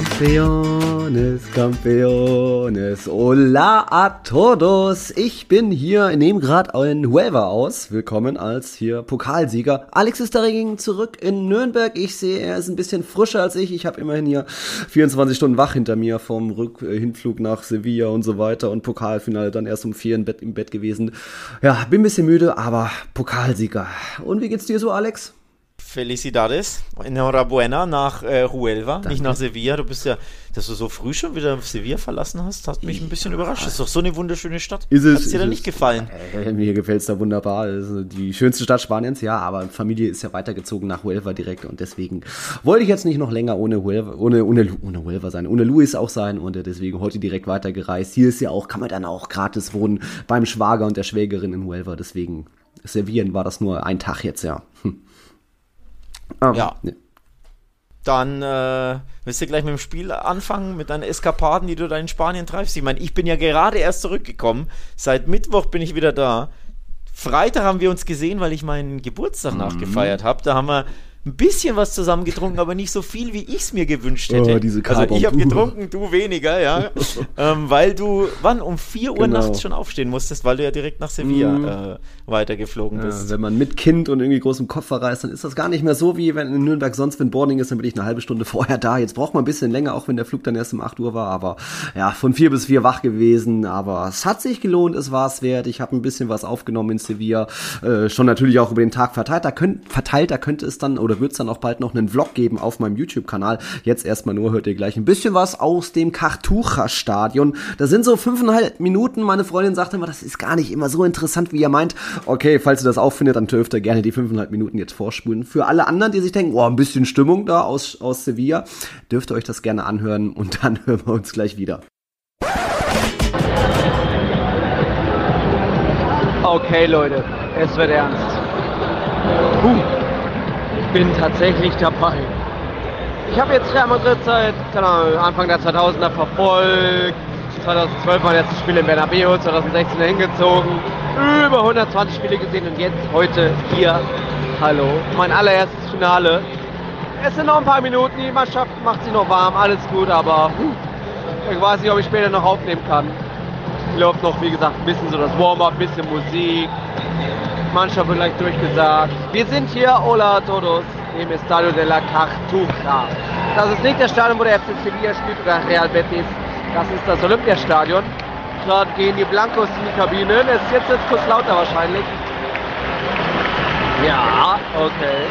Campeones, Campeones, hola a todos. Ich bin hier, nehme gerade einen Huelva aus. Willkommen als hier Pokalsieger. Alex ist dagegen zurück in Nürnberg. Ich sehe, er ist ein bisschen frischer als ich. Ich habe immerhin hier 24 Stunden wach hinter mir vom Rück äh, Hinflug nach Sevilla und so weiter und Pokalfinale dann erst um vier im Bett, im Bett gewesen. Ja, bin ein bisschen müde, aber Pokalsieger. Und wie geht's dir so, Alex? Felicidades, enhorabuena nach äh, Huelva, Danke. nicht nach Sevilla. Du bist ja, dass du so früh schon wieder Sevilla verlassen hast, hat mich ein bisschen ja. überrascht. Das ist doch so eine wunderschöne Stadt. Ist es, Hat dir da nicht gefallen? Äh, mir gefällt es da wunderbar. die schönste Stadt Spaniens, ja, aber Familie ist ja weitergezogen nach Huelva direkt und deswegen wollte ich jetzt nicht noch länger ohne Huelva, ohne, ohne, ohne Huelva sein, ohne Luis auch sein und deswegen heute direkt weitergereist. Hier ist ja auch, kann man dann auch gratis wohnen beim Schwager und der Schwägerin in Huelva, deswegen Sevilla war das nur ein Tag jetzt, ja. Hm. Ah, ja. Ne. Dann äh, willst du gleich mit dem Spiel anfangen, mit deinen Eskapaden, die du da in Spanien treibst. Ich meine, ich bin ja gerade erst zurückgekommen. Seit Mittwoch bin ich wieder da. Freitag haben wir uns gesehen, weil ich meinen Geburtstag mhm. nachgefeiert habe. Da haben wir ein bisschen was zusammen getrunken, aber nicht so viel, wie ich es mir gewünscht hätte. Oh, also ich habe getrunken, du weniger, ja. ähm, weil du, wann, um 4 Uhr genau. nachts schon aufstehen musstest, weil du ja direkt nach Sevilla mm. äh, weitergeflogen bist. wenn man mit Kind und irgendwie großem Kopf verreist, dann ist das gar nicht mehr so, wie wenn in Nürnberg sonst, wenn Boarding ist, dann bin ich eine halbe Stunde vorher da. Jetzt braucht man ein bisschen länger, auch wenn der Flug dann erst um 8 Uhr war, aber ja, von 4 bis 4 wach gewesen, aber es hat sich gelohnt, es war es wert. Ich habe ein bisschen was aufgenommen in Sevilla, äh, schon natürlich auch über den Tag verteilt. Da, könnt, verteilt, da könnte es dann oder wird es dann auch bald noch einen Vlog geben auf meinem YouTube-Kanal. Jetzt erstmal nur hört ihr gleich ein bisschen was aus dem Kartucher-Stadion. Da sind so fünfeinhalb Minuten. Meine Freundin sagte immer, das ist gar nicht immer so interessant, wie ihr meint. Okay, falls ihr das auch findet, dann dürft ihr gerne die fünfeinhalb Minuten jetzt vorspulen. Für alle anderen, die sich denken, oh, ein bisschen Stimmung da aus, aus Sevilla, dürft ihr euch das gerne anhören und dann hören wir uns gleich wieder. Okay, Leute, es wird ernst. Puh bin tatsächlich dabei. Ich habe jetzt Real Madrid seit Ahnung, Anfang der 2000er verfolgt. 2012 mein letztes Spiel in Bernabeu, 2016 hingezogen. Über 120 Spiele gesehen und jetzt heute hier. Hallo, mein allererstes Finale. Es sind noch ein paar Minuten, die Mannschaft macht sich noch warm, alles gut, aber ich weiß nicht, ob ich später noch aufnehmen kann. Läuft noch, wie gesagt, ein bisschen so das Warm-up, ein bisschen Musik, Mannschaft wird gleich durchgesagt. Wir sind hier, hola todos, im Estadio de la Cartuja. Das ist nicht das Stadion, wo der FC Sevilla spielt oder Real Betis. Das ist das Olympiastadion. Gerade gehen die Blancos in die Kabine. Es ist jetzt, jetzt kurz lauter wahrscheinlich. Ja, okay.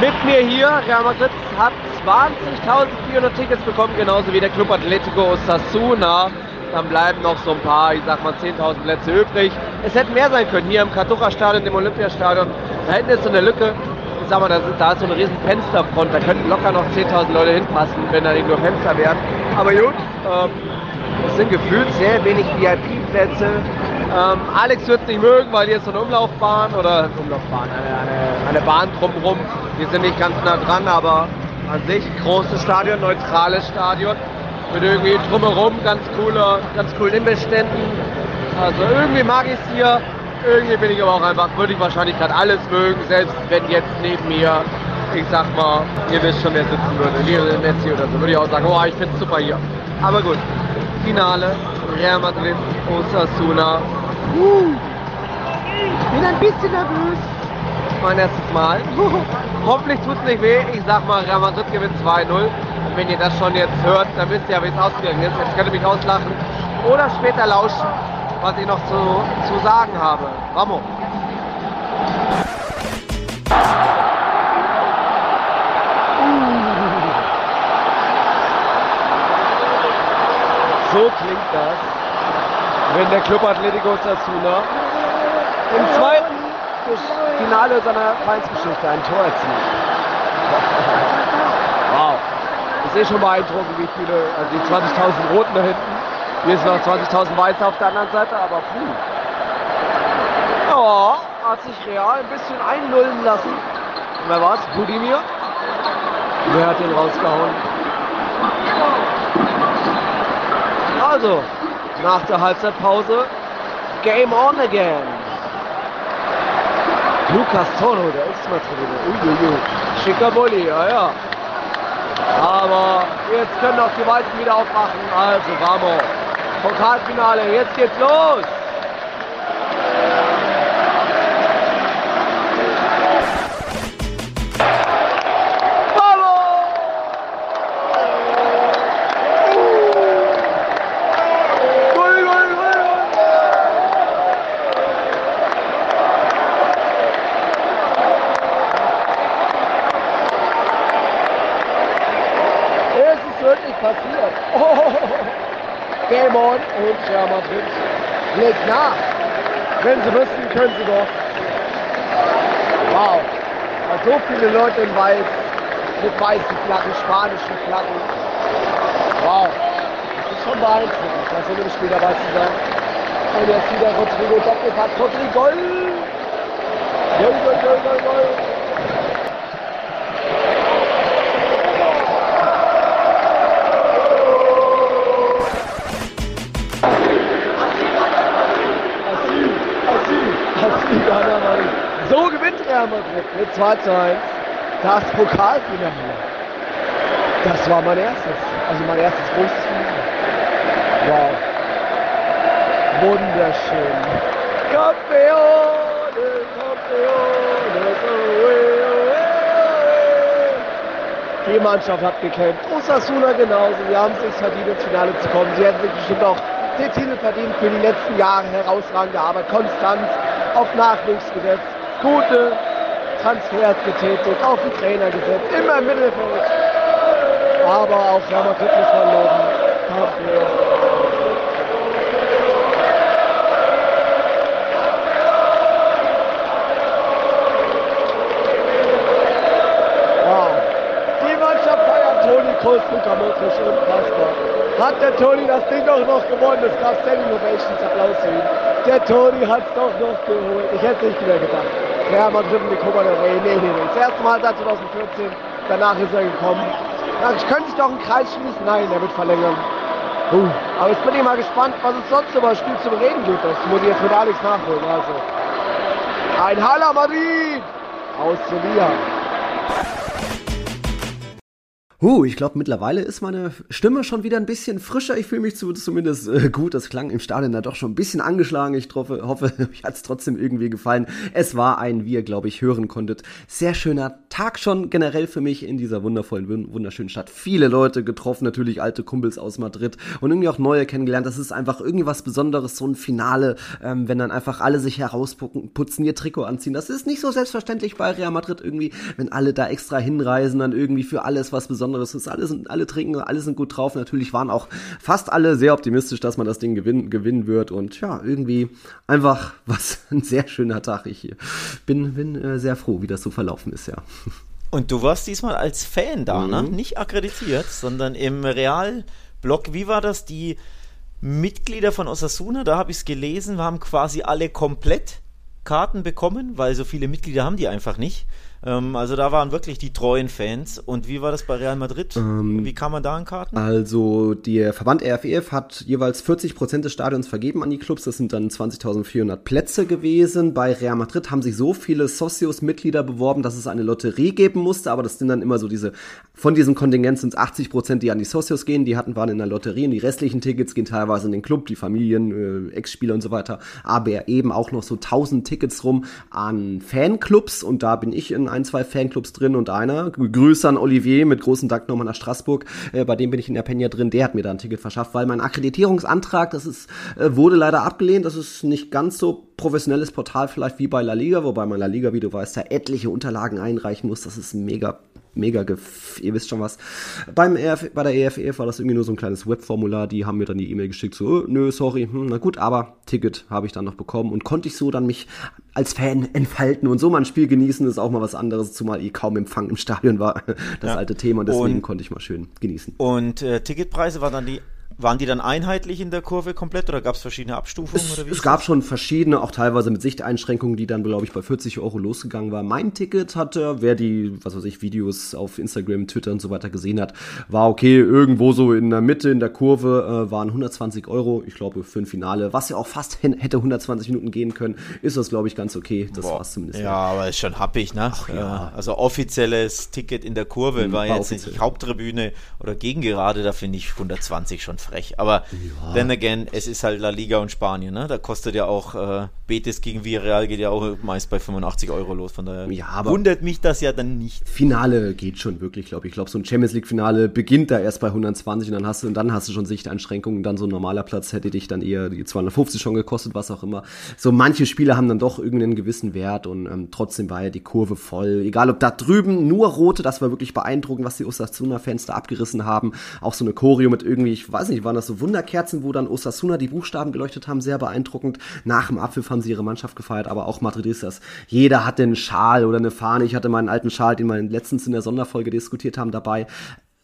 Mit mir hier, Real Madrid hat 20.400 Tickets bekommen, genauso wie der Club Atletico Osasuna dann bleiben noch so ein paar, ich sag mal 10.000 Plätze übrig. Es hätten mehr sein können, hier im Katucha-Stadion, im Olympiastadion. Da hinten ist so eine Lücke, ich sag mal, da, ist, da ist so eine riesen Fensterfront, da könnten locker noch 10.000 Leute hinpassen, wenn da nicht nur Fenster wären. Aber gut, ähm, es sind gefühlt sehr wenig VIP-Plätze. Ähm, Alex wird es nicht mögen, weil hier ist so eine Umlaufbahn oder Umlaufbahn, eine, eine, eine Bahn drumherum. Die sind nicht ganz nah dran, aber an sich großes Stadion, neutrales Stadion mit irgendwie drumherum ganz cooler, ganz coolen Imbissständen. Also irgendwie mag ich es hier. Irgendwie bin ich aber auch einfach, würde ich wahrscheinlich gerade alles mögen, selbst wenn jetzt neben mir, ich sag mal, ihr wisst schon, wer sitzen würde, Lionel Messi oder so, würde ich auch sagen, oh, ich finde es super hier. Aber gut, Finale, Real Madrid, Osasuna. Uh, ich bin ein bisschen nervös. Mein erstes Mal. Hoffentlich tut es nicht weh. Ich sag mal, Real Madrid gewinnt 2-0 wenn ihr das schon jetzt hört, dann wisst ihr wie es ausgegangen ist. Jetzt könnt ihr mich auslachen oder später lauschen, was ich noch zu, zu sagen habe. Vamos! So klingt das, wenn der Club Atletico Sassuna im zweiten Finale seiner Vereinsgeschichte ein Tor erzielt. Ist eh schon beeindruckend, wie viele, also die 20.000 Roten da hinten. Hier sind noch 20.000 Weiße auf der anderen Seite, aber puh. Ja, hat sich Real ein bisschen einlullen lassen. Und wer war's? Budimir? Wer hat den rausgehauen? Also, nach der Halbzeitpause. Game on again. Lukas Tono, der ist mal drin. Uiuiui. Schicker Bulli, ja, ja. Aber jetzt können auch die Weißen wieder aufmachen. Also, vamos. Pokalfinale, jetzt geht's los. Und Real Madrid legt nach. Wenn sie müssen, können sie doch. Wow. So viele Leute in Weiß, mit weißen Flaggen, spanischen Flaggen. Wow. Das ist schon beeindruckend, das in dem Spiel dabei zu sein. Und jetzt wieder Rodrigo Doppelpack. Rodrigo! Goal, goal, goal, goal, goal. Real mit 2 zu 1 das Pokalfinale. Das war mein erstes, also mein erstes großes Finale. Wow. Wunderschön. Campeone, Campeone, Die Mannschaft hat gekämpft. Osasuna genauso. Sie haben es sich verdient, ins Finale zu kommen. Sie hätten sich bestimmt auch den Titel verdient für die letzten Jahre herausragende Arbeit. Konstanz auf Nachwuchs gesetzt. Gute Transfers getätigt, auf den Trainer gesetzt, immer im Mittelfeld. Aber auch man loben. Dafür. Luka Modric, unfassbar. Hat der Toni das Ding doch noch gewonnen, das gab Standing Ovations, Applaus für ihn. Der Toni hat es doch noch geholt. Ich hätte es nicht mehr gedacht. Die Copa del Rey. Nee, nee, nee. Das erste Mal seit 2014. Danach ist er gekommen. Ich könnte sich doch einen Kreis schließen. Nein, er wird verlängern. Uh, aber jetzt bin ich mal gespannt, was es sonst über das Spiel zum Reden gibt. Das muss ich jetzt mit Alex nachholen. Also. Ein Hala Madrid aus Sevilla. Huh, ich glaube, mittlerweile ist meine Stimme schon wieder ein bisschen frischer. Ich fühle mich zumindest äh, gut. Das klang im Stadion da doch schon ein bisschen angeschlagen. Ich hoffe, hoffe euch hat es trotzdem irgendwie gefallen. Es war ein, wie ihr, glaube ich, hören konntet, sehr schöner Tag schon generell für mich in dieser wundervollen, wunderschönen Stadt. Viele Leute getroffen, natürlich alte Kumpels aus Madrid und irgendwie auch neue kennengelernt. Das ist einfach irgendwie was Besonderes, so ein Finale, ähm, wenn dann einfach alle sich herausputzen, ihr Trikot anziehen. Das ist nicht so selbstverständlich bei Real Madrid irgendwie, wenn alle da extra hinreisen, dann irgendwie für alles was Besonderes Besonderes ist. Alle sind, alle trinken, alle sind gut drauf. Natürlich waren auch fast alle sehr optimistisch, dass man das Ding gewinnen, gewinnen wird. Und ja, irgendwie einfach was ein sehr schöner Tag. Ich bin, bin äh, sehr froh, wie das so verlaufen ist, ja. Und du warst diesmal als Fan da, ne? mhm. ne? Nicht akkreditiert, sondern im Real-Blog. Wie war das? Die Mitglieder von Osasuna, da habe ich es gelesen, haben quasi alle komplett Karten bekommen, weil so viele Mitglieder haben die einfach nicht. Ähm, also da waren wirklich die treuen Fans. Und wie war das bei Real Madrid? Ähm, wie kam man da an Karten? Also der Verband RFEF hat jeweils 40 Prozent des Stadions vergeben an die Clubs. Das sind dann 20.400 Plätze gewesen. Bei Real Madrid haben sich so viele Socios-Mitglieder beworben, dass es eine Lotterie geben musste. Aber das sind dann immer so diese, von diesem Kontingent sind es 80 Prozent, die an die Socios gehen. Die hatten, waren in der Lotterie und die restlichen Tickets gehen teilweise in den Club, die Familien, äh, Ex-Spieler und so weiter. Aber eben auch noch so 1000 Tickets rum an Fanclubs. Und da bin ich in ein, zwei Fanclubs drin und einer. Grüße an Olivier mit großen Dank nochmal nach Straßburg. Äh, bei dem bin ich in der Peña drin. Der hat mir da ein Ticket verschafft, weil mein Akkreditierungsantrag, das ist, äh, wurde leider abgelehnt. Das ist nicht ganz so professionelles Portal vielleicht wie bei La Liga, wobei man La Liga, wie du weißt, da etliche Unterlagen einreichen muss. Das ist mega mega, ihr wisst schon was. Beim EF, bei der EFEF war das irgendwie nur so ein kleines Webformular, die haben mir dann die E-Mail geschickt, so, nö, sorry, hm, na gut, aber Ticket habe ich dann noch bekommen und konnte ich so dann mich als Fan entfalten und so mal ein Spiel genießen, ist auch mal was anderes, zumal eh kaum Empfang im Stadion war, das ja. alte Thema, deswegen und, konnte ich mal schön genießen. Und äh, Ticketpreise waren dann die waren die dann einheitlich in der Kurve komplett oder gab es verschiedene Abstufungen? Es, es gab schon verschiedene, auch teilweise mit Sichteinschränkungen, die dann, glaube ich, bei 40 Euro losgegangen war. Mein Ticket hatte, wer die, was weiß ich, Videos auf Instagram, Twitter und so weiter gesehen hat, war okay, irgendwo so in der Mitte, in der Kurve, äh, waren 120 Euro, ich glaube, für ein Finale, was ja auch fast hätte 120 Minuten gehen können, ist das, glaube ich, ganz okay. Das war es zumindest. Ja, aber ist schon happig, ne? Ach, ja. Also offizielles Ticket in der Kurve mhm, war, war jetzt offiziell. nicht Haupttribüne oder Gegengerade, da finde ich 120 schon frech. Aber ja. then again, es ist halt La Liga und Spanien, ne? Da kostet ja auch äh, Betis gegen Villarreal geht ja auch meist bei 85 Euro los. Von daher ja, wundert mich das ja dann nicht. Finale geht schon wirklich, glaube ich. Ich glaube, so ein Champions League-Finale beginnt da erst bei 120 und dann hast du und dann hast du schon Sichteinschränkungen. Dann so ein normaler Platz hätte dich dann eher die 250 schon gekostet, was auch immer. So manche Spiele haben dann doch irgendeinen gewissen Wert und ähm, trotzdem war ja die Kurve voll. Egal ob da drüben nur rote, das war wirklich beeindruckend, was die Osasuna-Fans da abgerissen haben. Auch so eine Choreo mit irgendwie, ich weiß nicht, waren das so Wunderkerzen, wo dann Osasuna die Buchstaben geleuchtet haben, sehr beeindruckend. Nach dem Abpfiff haben sie ihre Mannschaft gefeiert, aber auch Madridistas. Jeder hatte einen Schal oder eine Fahne. Ich hatte meinen alten Schal, den wir letztens in der Sonderfolge diskutiert haben, dabei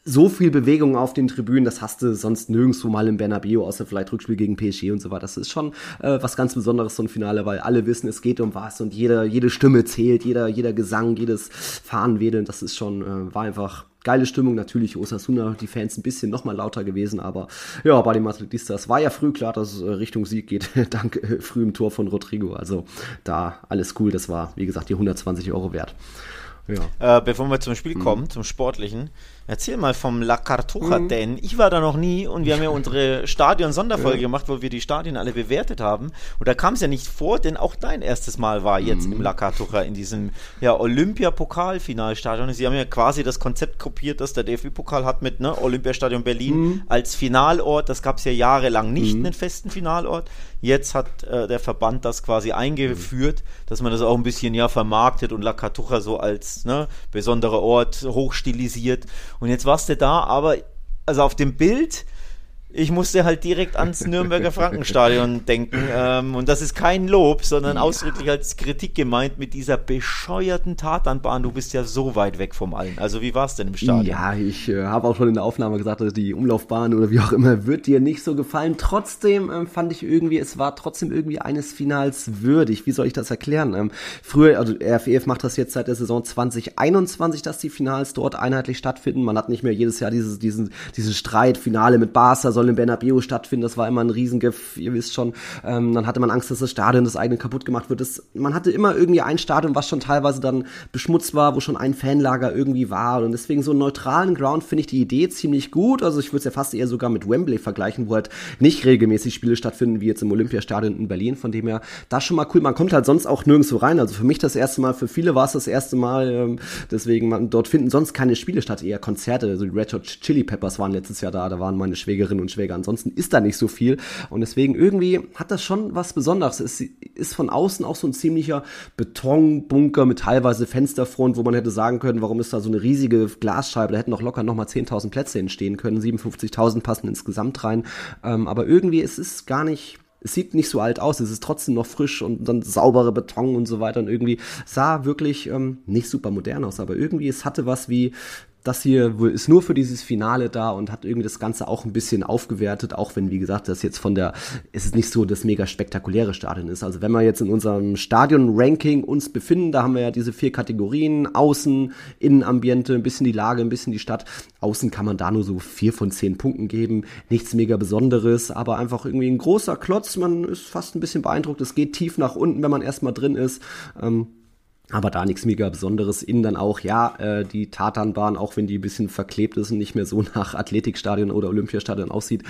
so viel Bewegung auf den Tribünen, das hast du sonst nirgendwo mal im Bernabeu, außer vielleicht Rückspiel gegen PSG und so weiter. Das ist schon äh, was ganz Besonderes, so ein Finale, weil alle wissen, es geht um was und jeder, jede Stimme zählt, jeder, jeder Gesang, jedes Fahnenwedeln, das ist schon, äh, war einfach geile Stimmung. Natürlich Osasuna, die Fans ein bisschen noch mal lauter gewesen, aber ja, bei den Madridistas war ja früh klar, dass es äh, Richtung Sieg geht, dank äh, frühem Tor von Rodrigo. Also da alles cool, das war, wie gesagt, die 120 Euro wert. Ja. Äh, bevor wir zum Spiel mhm. kommen, zum Sportlichen, Erzähl mal vom La Cartuja, mhm. denn ich war da noch nie und wir haben ja unsere Stadion-Sonderfolge ja. gemacht, wo wir die Stadien alle bewertet haben. Und da kam es ja nicht vor, denn auch dein erstes Mal war jetzt mhm. im La Cartuja in diesem ja, Olympia-Pokalfinalstadion. Sie haben ja quasi das Konzept kopiert, das der DFB-Pokal hat mit ne, Olympiastadion Berlin mhm. als Finalort. Das gab es ja jahrelang nicht, mhm. einen festen Finalort. Jetzt hat äh, der Verband das quasi eingeführt, dass man das auch ein bisschen ja vermarktet und La Cartuja so als ne, besonderer Ort hochstilisiert. Und jetzt warst du da, aber also auf dem Bild ich musste halt direkt ans Nürnberger Frankenstadion denken. Ähm, und das ist kein Lob, sondern ausdrücklich als Kritik gemeint mit dieser bescheuerten Tatanbahn. Du bist ja so weit weg vom Allen. Also wie war es denn im Stadion? Ja, ich äh, habe auch schon in der Aufnahme gesagt, dass die Umlaufbahn oder wie auch immer wird dir nicht so gefallen. Trotzdem ähm, fand ich irgendwie, es war trotzdem irgendwie eines Finals würdig. Wie soll ich das erklären? Ähm, früher, also RFEF macht das jetzt seit der Saison 2021, dass die Finals dort einheitlich stattfinden. Man hat nicht mehr jedes Jahr dieses, diesen, diesen Streit, Finale mit Barca, soll im Bernabeu stattfinden. Das war immer ein Riesengift, ihr wisst schon. Ähm, dann hatte man Angst, dass das Stadion das eigene kaputt gemacht wird. Das, man hatte immer irgendwie ein Stadion, was schon teilweise dann beschmutzt war, wo schon ein Fanlager irgendwie war. Und deswegen so einen neutralen Ground finde ich die Idee ziemlich gut. Also ich würde es ja fast eher sogar mit Wembley vergleichen, wo halt nicht regelmäßig Spiele stattfinden, wie jetzt im Olympiastadion in Berlin. Von dem her, das schon mal cool. Man kommt halt sonst auch nirgendwo rein. Also für mich das erste Mal, für viele war es das erste Mal. Ähm, deswegen, man, dort finden sonst keine Spiele statt, eher Konzerte. Also die Red Hot Chili Peppers waren letztes Jahr da. Da waren meine Schwägerinnen und Schwäger. Ansonsten ist da nicht so viel. Und deswegen irgendwie hat das schon was Besonderes. Es ist von außen auch so ein ziemlicher Betonbunker mit teilweise Fensterfront, wo man hätte sagen können, warum ist da so eine riesige Glasscheibe? Da hätten auch locker nochmal 10.000 Plätze entstehen können. 57.000 passen insgesamt rein. Ähm, aber irgendwie es ist gar nicht es sieht nicht so alt aus, es ist trotzdem noch frisch und dann saubere Beton und so weiter und irgendwie sah wirklich ähm, nicht super modern aus, aber irgendwie es hatte was wie das hier ist nur für dieses Finale da und hat irgendwie das Ganze auch ein bisschen aufgewertet, auch wenn, wie gesagt, das jetzt von der, ist es nicht so das mega spektakuläre Stadion ist. Also wenn wir jetzt in unserem Stadion-Ranking uns befinden, da haben wir ja diese vier Kategorien, Außen, Innenambiente, ein bisschen die Lage, ein bisschen die Stadt. Außen kann man da nur so vier von zehn Punkten geben, nichts mega Besonderes, aber einfach irgendwie ein großer Klotz, man ist fast ein bisschen beeindruckt, es geht tief nach unten, wenn man erstmal drin ist. Ähm, aber da nichts mega Besonderes. Innen dann auch, ja, äh, die Tatanbahn, auch wenn die ein bisschen verklebt ist und nicht mehr so nach Athletikstadion oder Olympiastadion aussieht.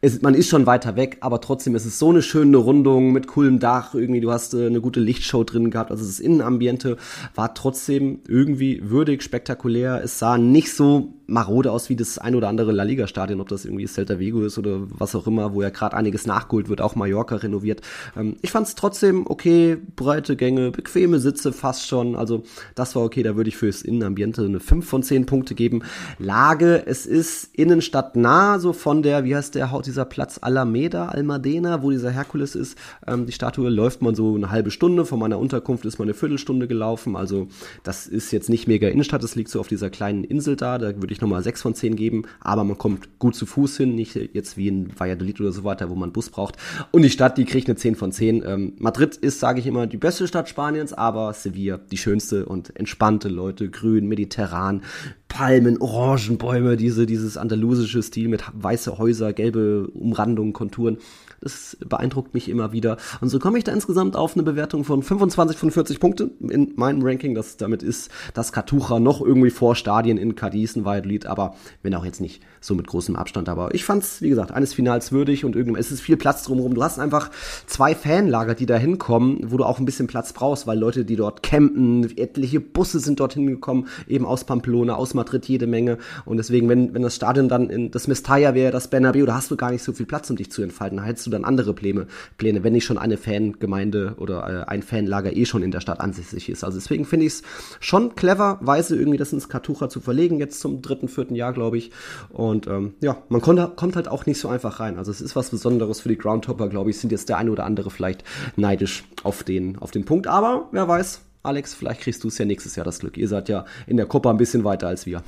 Es, man ist schon weiter weg, aber trotzdem ist es so eine schöne Rundung mit coolem Dach. Irgendwie, du hast äh, eine gute Lichtshow drin gehabt. Also das Innenambiente war trotzdem irgendwie würdig, spektakulär. Es sah nicht so marode aus wie das ein oder andere La Liga-Stadion, ob das irgendwie Celta Vigo ist oder was auch immer, wo ja gerade einiges nachgeholt wird, auch Mallorca renoviert. Ähm, ich fand es trotzdem okay, breite Gänge, bequeme Sitze, fast schon. Also das war okay, da würde ich fürs Innenambiente eine 5 von 10 Punkte geben. Lage, es ist Innenstadt nah, so von der, wie heißt der, haut dieser Platz Alameda, Almadena, wo dieser Herkules ist. Ähm, die Statue läuft man so eine halbe Stunde, von meiner Unterkunft ist man eine Viertelstunde gelaufen. Also das ist jetzt nicht mega Innenstadt, es liegt so auf dieser kleinen Insel da, da würde ich nochmal 6 von 10 geben, aber man kommt gut zu Fuß hin, nicht jetzt wie in Valladolid oder so weiter, wo man Bus braucht. Und die Stadt, die kriegt eine 10 von 10. Ähm, Madrid ist, sage ich immer, die beste Stadt Spaniens, aber Sevilla die schönste und entspannte Leute, grün, mediterran, Palmen, Orangenbäume, diese, dieses andalusische Stil mit weiße Häuser, gelbe Umrandungen, Konturen. Das beeindruckt mich immer wieder. Und so komme ich da insgesamt auf eine Bewertung von 25 von 40 Punkte in meinem Ranking. Das, damit ist das Cartuja noch irgendwie vor Stadien in Cadiz, ein Valladolid, aber wenn auch jetzt nicht so mit großem Abstand. Aber ich fand es, wie gesagt, eines Finals würdig und irgendwann es ist viel Platz drumherum. Du hast einfach zwei Fanlager, die da hinkommen, wo du auch ein bisschen Platz brauchst, weil Leute, die dort campen, etliche Busse sind dorthin gekommen, eben aus Pamplona, aus Madrid jede Menge. Und deswegen, wenn, wenn das Stadion dann in das Mestalla wäre, das Bernabeu, da hast du gar nicht so viel Platz, um dich zu entfalten. Da hättest du dann andere Pläne, Pläne wenn nicht schon eine Fangemeinde oder äh, ein Fanlager eh schon in der Stadt ansässig ist. Also deswegen finde ich es schon cleverweise irgendwie das ins Kartucha zu verlegen, jetzt zum dritten, vierten Jahr, glaube ich. Und ähm, ja, man kommt, kommt halt auch nicht so einfach rein. Also es ist was Besonderes für die Groundhopper, glaube ich, sind jetzt der eine oder andere vielleicht neidisch auf den, auf den Punkt. Aber wer weiß, Alex, vielleicht kriegst du es ja nächstes Jahr das Glück. Ihr seid ja in der Copa ein bisschen weiter als wir.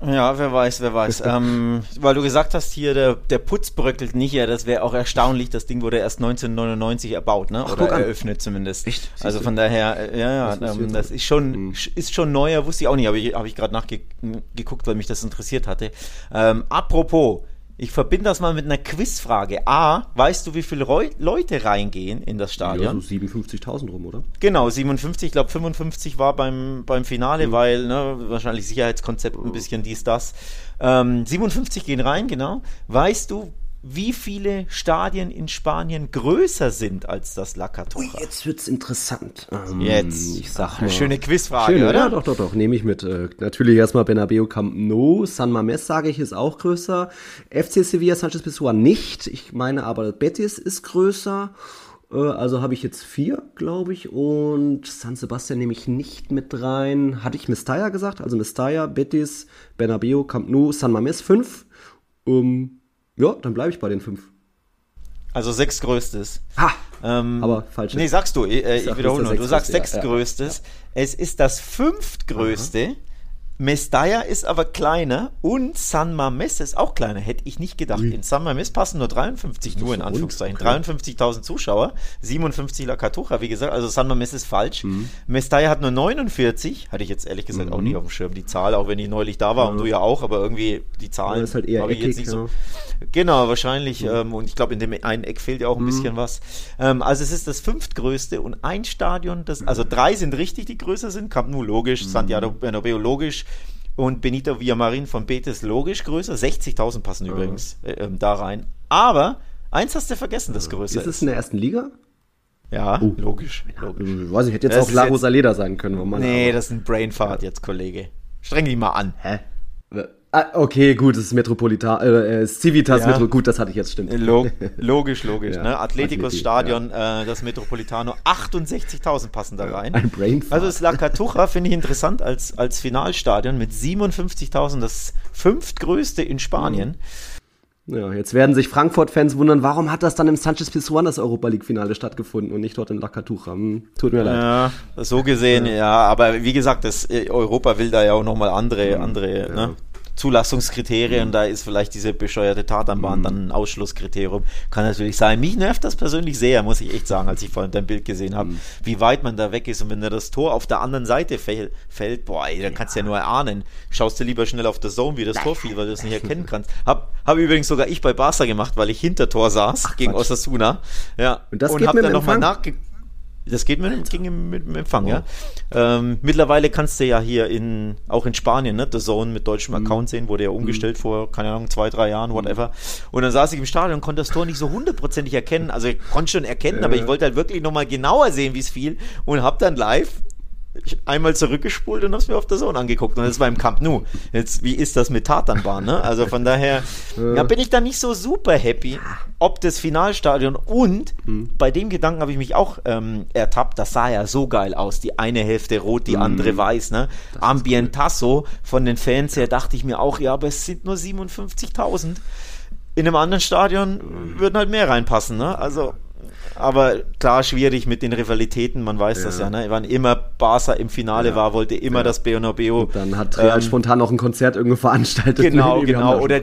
Ja, wer weiß, wer weiß. ähm, weil du gesagt hast, hier der, der Putz bröckelt nicht, ja, das wäre auch erstaunlich. Das Ding wurde erst 1999 erbaut, ne? Oder eröffnet zumindest. Echt? Also von daher, äh, ja, ja, das, ähm, das ist schon, mhm. ist schon neuer, wusste ich auch nicht, aber ich, habe ich gerade nachgeguckt, weil mich das interessiert hatte. Ähm, apropos, ich verbinde das mal mit einer Quizfrage. A, weißt du, wie viele Reu Leute reingehen in das Stadion? Ja, so 57.000 rum, oder? Genau, 57. Ich glaube, 55 war beim, beim Finale, mhm. weil ne, wahrscheinlich Sicherheitskonzept ein bisschen dies, das. Ähm, 57 gehen rein, genau. Weißt du, wie viele Stadien in Spanien größer sind als das La Cartuja? Ui, jetzt wird's interessant. Ähm, jetzt. Ich sag mal. Schöne Quizfrage, Schöne, oder? Ja, doch, doch, doch. Nehme ich mit. Äh, natürlich erstmal Bernabeu Camp Nou. San Mames, sage ich, ist auch größer. FC Sevilla Sanchez Pizjuan nicht. Ich meine aber Betis ist größer. Äh, also habe ich jetzt vier, glaube ich. Und San Sebastian nehme ich nicht mit rein. Hatte ich Mestalla gesagt? Also Mestalla, Betis, Bernabeu, Camp Nou, San Mames fünf. Um, ja, dann bleibe ich bei den fünf. Also sechstgrößtes. Ha! Ähm, aber falsch. Nee, sagst du. Äh, ich, ich wiederhole nur. Du sagst sechstgrößtes. Ja, ja. Es ist das fünftgrößte. Aha. Mestalla ist aber kleiner und San Mames ist auch kleiner. Hätte ich nicht gedacht. In San Mames passen nur 53, nur in Anführungszeichen, okay. 53.000 Zuschauer, 57 La Cartuja, wie gesagt. Also San Mames ist falsch. Mhm. Mestalla hat nur 49. Hatte ich jetzt ehrlich gesagt mhm. auch nicht auf dem Schirm, die Zahl, auch wenn ich neulich da war ja. und du ja auch, aber irgendwie die Zahlen ja, halt habe ich jetzt nicht so. Genau, wahrscheinlich. Mhm. Ähm, und ich glaube, in dem einen Eck fehlt ja auch ein mhm. bisschen was. Ähm, also es ist das fünftgrößte und ein Stadion, das, also mhm. drei sind richtig, die größer sind. Camp Nou logisch. Santiago Bernabeu logisch und Benito Villamarin von Betis logisch größer. 60.000 passen mhm. übrigens äh, ähm, da rein. Aber eins hast du vergessen, das größer ist. Ist es in der ersten Liga? Ja, uh. logisch. logisch. Ja, weiß ich, hätte jetzt das auch La Rosaleda sein können. Wo man nee, das ist ein Brainfart jetzt, Kollege. Streng dich mal an. Hä? Ah, okay, gut, das ist Metropolitan, äh, äh Civitas ja. Metro, gut, das hatte ich jetzt, stimmt. Log logisch, logisch, ja. ne? Atleticos Stadion, ja. äh, das Metropolitano, 68.000 passen da rein. Ein Brainfart. Also das La Cartuja finde ich interessant als, als Finalstadion mit 57.000, das fünftgrößte in Spanien. Mhm. Ja, jetzt werden sich Frankfurt-Fans wundern, warum hat das dann im Sanchez Pizjuan das Europa League-Finale stattgefunden und nicht dort in La Cartuja? Hm, tut mir leid. Ja, so gesehen, ja. aber wie gesagt, das äh, Europa will da ja auch nochmal andere, andere, ne? Zulassungskriterien, mhm. da ist vielleicht diese bescheuerte Tatanbahn mhm. dann ein Ausschlusskriterium. Kann natürlich sein. Mich nervt das persönlich sehr, muss ich echt sagen, als ich vorhin dein Bild gesehen habe, mhm. wie weit man da weg ist. Und wenn da das Tor auf der anderen Seite fällt, fällt boah, ey, dann kannst du ja nur erahnen. Schaust du lieber schnell auf der Zone, wie das Tor fiel, weil du es nicht erkennen kannst. Hab, hab übrigens sogar ich bei Barca gemacht, weil ich hinter Tor saß, Ach, gegen Quatsch. Osasuna. Ja. Und das und hab dann nochmal nachgeguckt das geht mit, ging mit, mit Empfang, oh. ja. Ähm, mittlerweile kannst du ja hier in, auch in Spanien, ne, The Zone mit deutschem mhm. Account sehen, wurde ja umgestellt mhm. vor, keine Ahnung, zwei, drei Jahren, whatever. Und dann saß ich im Stadion und konnte das Tor nicht so hundertprozentig erkennen. Also ich konnte schon erkennen, äh. aber ich wollte halt wirklich nochmal genauer sehen, wie es fiel und hab dann live einmal zurückgespult und hab's mir auf der Zone angeguckt. Und das war im Camp Nou. Jetzt, wie ist das mit Tatanbahn, ne? Also von daher, ja, bin ich da nicht so super happy, ob das Finalstadion und hm. bei dem Gedanken habe ich mich auch ähm, ertappt, das sah ja so geil aus. Die eine Hälfte rot, die hm. andere weiß, ne? Ambientasso von den Fans her dachte ich mir auch, ja, aber es sind nur 57.000. In einem anderen Stadion würden halt mehr reinpassen, ne? Also aber klar schwierig mit den Rivalitäten, man weiß ja. das ja, ne? Wann immer Barca im Finale ja. war, wollte immer ja. das Bernabeu. Und dann hat Real ähm, spontan noch ein Konzert irgendwo veranstaltet. Genau, genau. Oder,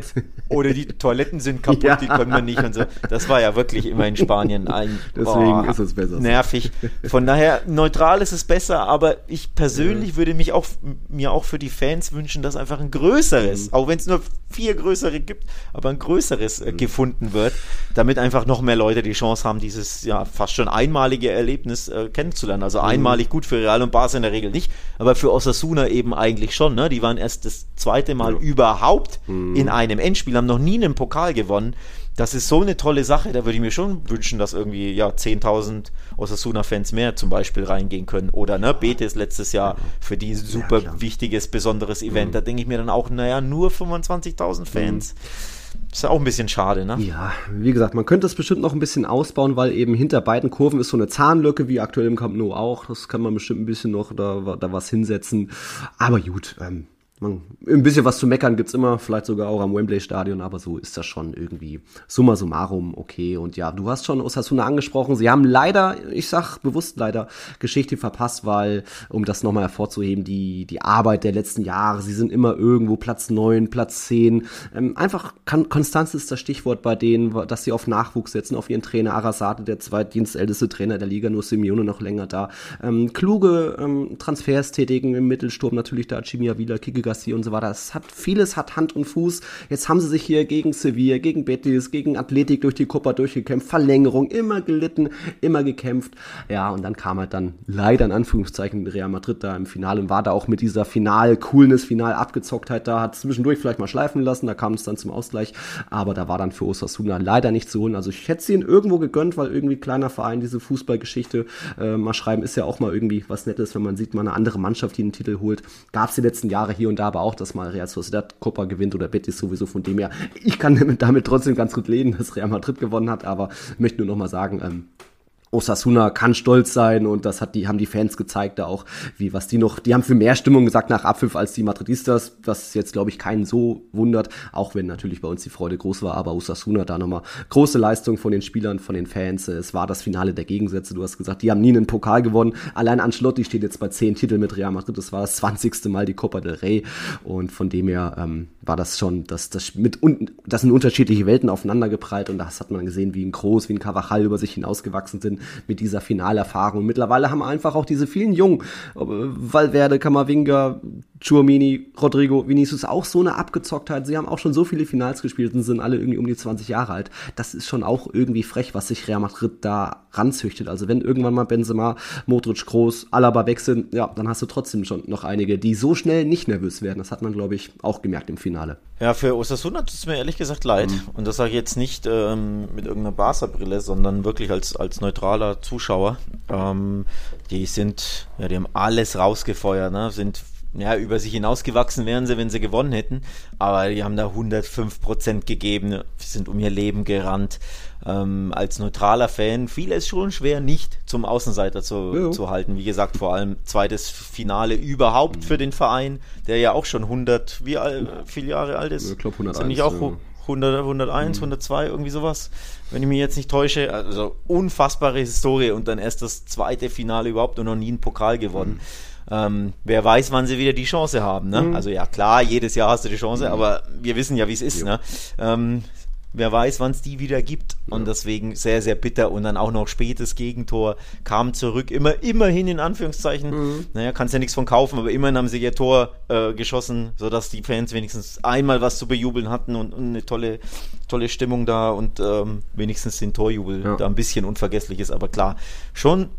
oder die Toiletten sind kaputt, die können wir nicht und so. Das war ja wirklich immer in Spanien ein. Deswegen boah, ist es besser. Nervig. Von daher, neutral ist es besser, aber ich persönlich würde mich auch, mir auch für die Fans wünschen, dass einfach ein größeres, mhm. auch wenn es nur vier größere gibt, aber ein größeres äh, mhm. gefunden wird, damit einfach noch mehr Leute die Chance haben, dieses ja fast schon einmalige Erlebnis äh, kennenzulernen. Also mhm. einmalig gut für Real und Barca in der Regel nicht, aber für Osasuna eben eigentlich schon. Ne? Die waren erst das zweite Mal ja. überhaupt mhm. in einem Endspiel, haben noch nie einen Pokal gewonnen. Das ist so eine tolle Sache, da würde ich mir schon wünschen, dass irgendwie ja 10.000 Osasuna-Fans mehr zum Beispiel reingehen können. Oder ne, Betis letztes Jahr für die super ja, wichtiges, besonderes Event. Mhm. Da denke ich mir dann auch, naja, nur 25.000 Fans. Mhm. Ist ja auch ein bisschen schade, ne? Ja, wie gesagt, man könnte es bestimmt noch ein bisschen ausbauen, weil eben hinter beiden Kurven ist so eine Zahnlücke, wie aktuell im Camp Nou auch. Das kann man bestimmt ein bisschen noch da, da was hinsetzen. Aber gut, ähm, man, ein bisschen was zu meckern gibt's immer, vielleicht sogar auch am Wembley-Stadion, aber so ist das schon irgendwie summa summarum okay. Und ja, du hast schon Osasuna angesprochen. Sie haben leider, ich sag bewusst leider, Geschichte verpasst, weil, um das nochmal hervorzuheben, die, die Arbeit der letzten Jahre, sie sind immer irgendwo Platz neun, Platz zehn. Ähm, einfach, Konstanz ist das Stichwort bei denen, dass sie auf Nachwuchs setzen, auf ihren Trainer Arasate, der zweitdienstälteste Trainer der Liga, nur Simeone noch länger da. Ähm, kluge ähm, Transfers tätigen im Mittelsturm, natürlich da Chimia Wieler, Kike Garcia und so weiter. Es hat vieles hat Hand und Fuß. Jetzt haben sie sich hier gegen Sevilla, gegen Betis, gegen Athletik durch die Copa durchgekämpft, Verlängerung, immer gelitten, immer gekämpft. Ja, und dann kam halt dann leider in Anführungszeichen Real Madrid da im Finale und war da auch mit dieser Final-Coolness, Final-Abgezocktheit da, hat zwischendurch vielleicht mal schleifen lassen, da kam es dann zum Ausgleich, aber da war dann für Osasuna leider nicht zu holen. Also ich hätte sie ihnen irgendwo gegönnt, weil irgendwie kleiner Verein diese Fußballgeschichte äh, mal schreiben, ist ja auch mal irgendwie was Nettes, wenn man sieht, mal eine andere Mannschaft, die einen Titel holt. Gab es die letzten Jahre hier und und da aber auch, dass mal Real Sociedad Copa gewinnt oder Betis sowieso von dem her. Ich kann damit, trotzdem ganz gut leben, dass Real Madrid gewonnen hat, aber möchte nur noch mal sagen, ähm, Osasuna kann stolz sein und das hat die, haben die Fans gezeigt da auch, wie was die noch, die haben für mehr Stimmung gesagt nach Abpfiff als die Madridistas, was jetzt glaube ich keinen so wundert, auch wenn natürlich bei uns die Freude groß war, aber Osasuna da nochmal große Leistung von den Spielern, von den Fans, es war das Finale der Gegensätze, du hast gesagt, die haben nie einen Pokal gewonnen, allein Ancelotti steht jetzt bei zehn Titeln mit Real Madrid, das war das 20. Mal die Copa del Rey und von dem her ähm, war das schon, das, das mit das sind unterschiedliche Welten aufeinander geprallt und das hat man gesehen, wie ein Groß, wie ein Cavachal über sich hinausgewachsen sind mit dieser Finalerfahrung. Und mittlerweile haben wir einfach auch diese vielen Jungen, Valverde, Kamavinga, Chuamini, Rodrigo, Vinicius auch so eine Abgezocktheit. Sie haben auch schon so viele Finals gespielt und sind alle irgendwie um die 20 Jahre alt. Das ist schon auch irgendwie frech, was sich Real Madrid da ranzüchtet. Also wenn irgendwann mal Benzema, Modric, Groß, Alaba wechseln, ja, dann hast du trotzdem schon noch einige, die so schnell nicht nervös werden. Das hat man, glaube ich, auch gemerkt im Finale. Ja, für Osasuna tut es mir ehrlich gesagt leid. Mhm. Und das sage ich jetzt nicht ähm, mit irgendeiner Barca-Brille, sondern wirklich als, als neutraler Zuschauer. Ähm, die sind, ja, die haben alles rausgefeuert, ne? sind ja, über sich hinausgewachsen wären sie, wenn sie gewonnen hätten. Aber die haben da 105 Prozent gegeben, sind um ihr Leben gerannt. Ähm, als neutraler Fan fiel es schon schwer, nicht zum Außenseiter zu, zu halten. Wie gesagt, vor allem zweites Finale überhaupt mhm. für den Verein, der ja auch schon 100, wie alt, viele Jahre alt ist. Ich glaube 101. Ist auch ja. 100, 101, mhm. 102, irgendwie sowas, wenn ich mich jetzt nicht täusche. Also unfassbare Historie und dann erst das zweite Finale überhaupt und noch nie einen Pokal gewonnen. Mhm. Ähm, wer weiß, wann sie wieder die Chance haben. Ne? Mhm. Also ja, klar, jedes Jahr hast du die Chance, mhm. aber wir wissen ja, wie es ist. Ne? Ähm, wer weiß, wann es die wieder gibt. Ja. Und deswegen sehr, sehr bitter. Und dann auch noch spätes Gegentor, kam zurück, immer, immerhin in Anführungszeichen. Mhm. Naja, kannst ja nichts von kaufen, aber immerhin haben sie ihr Tor äh, geschossen, sodass die Fans wenigstens einmal was zu bejubeln hatten und, und eine tolle, tolle Stimmung da und ähm, wenigstens den Torjubel ja. da ein bisschen unvergesslich ist. Aber klar, schon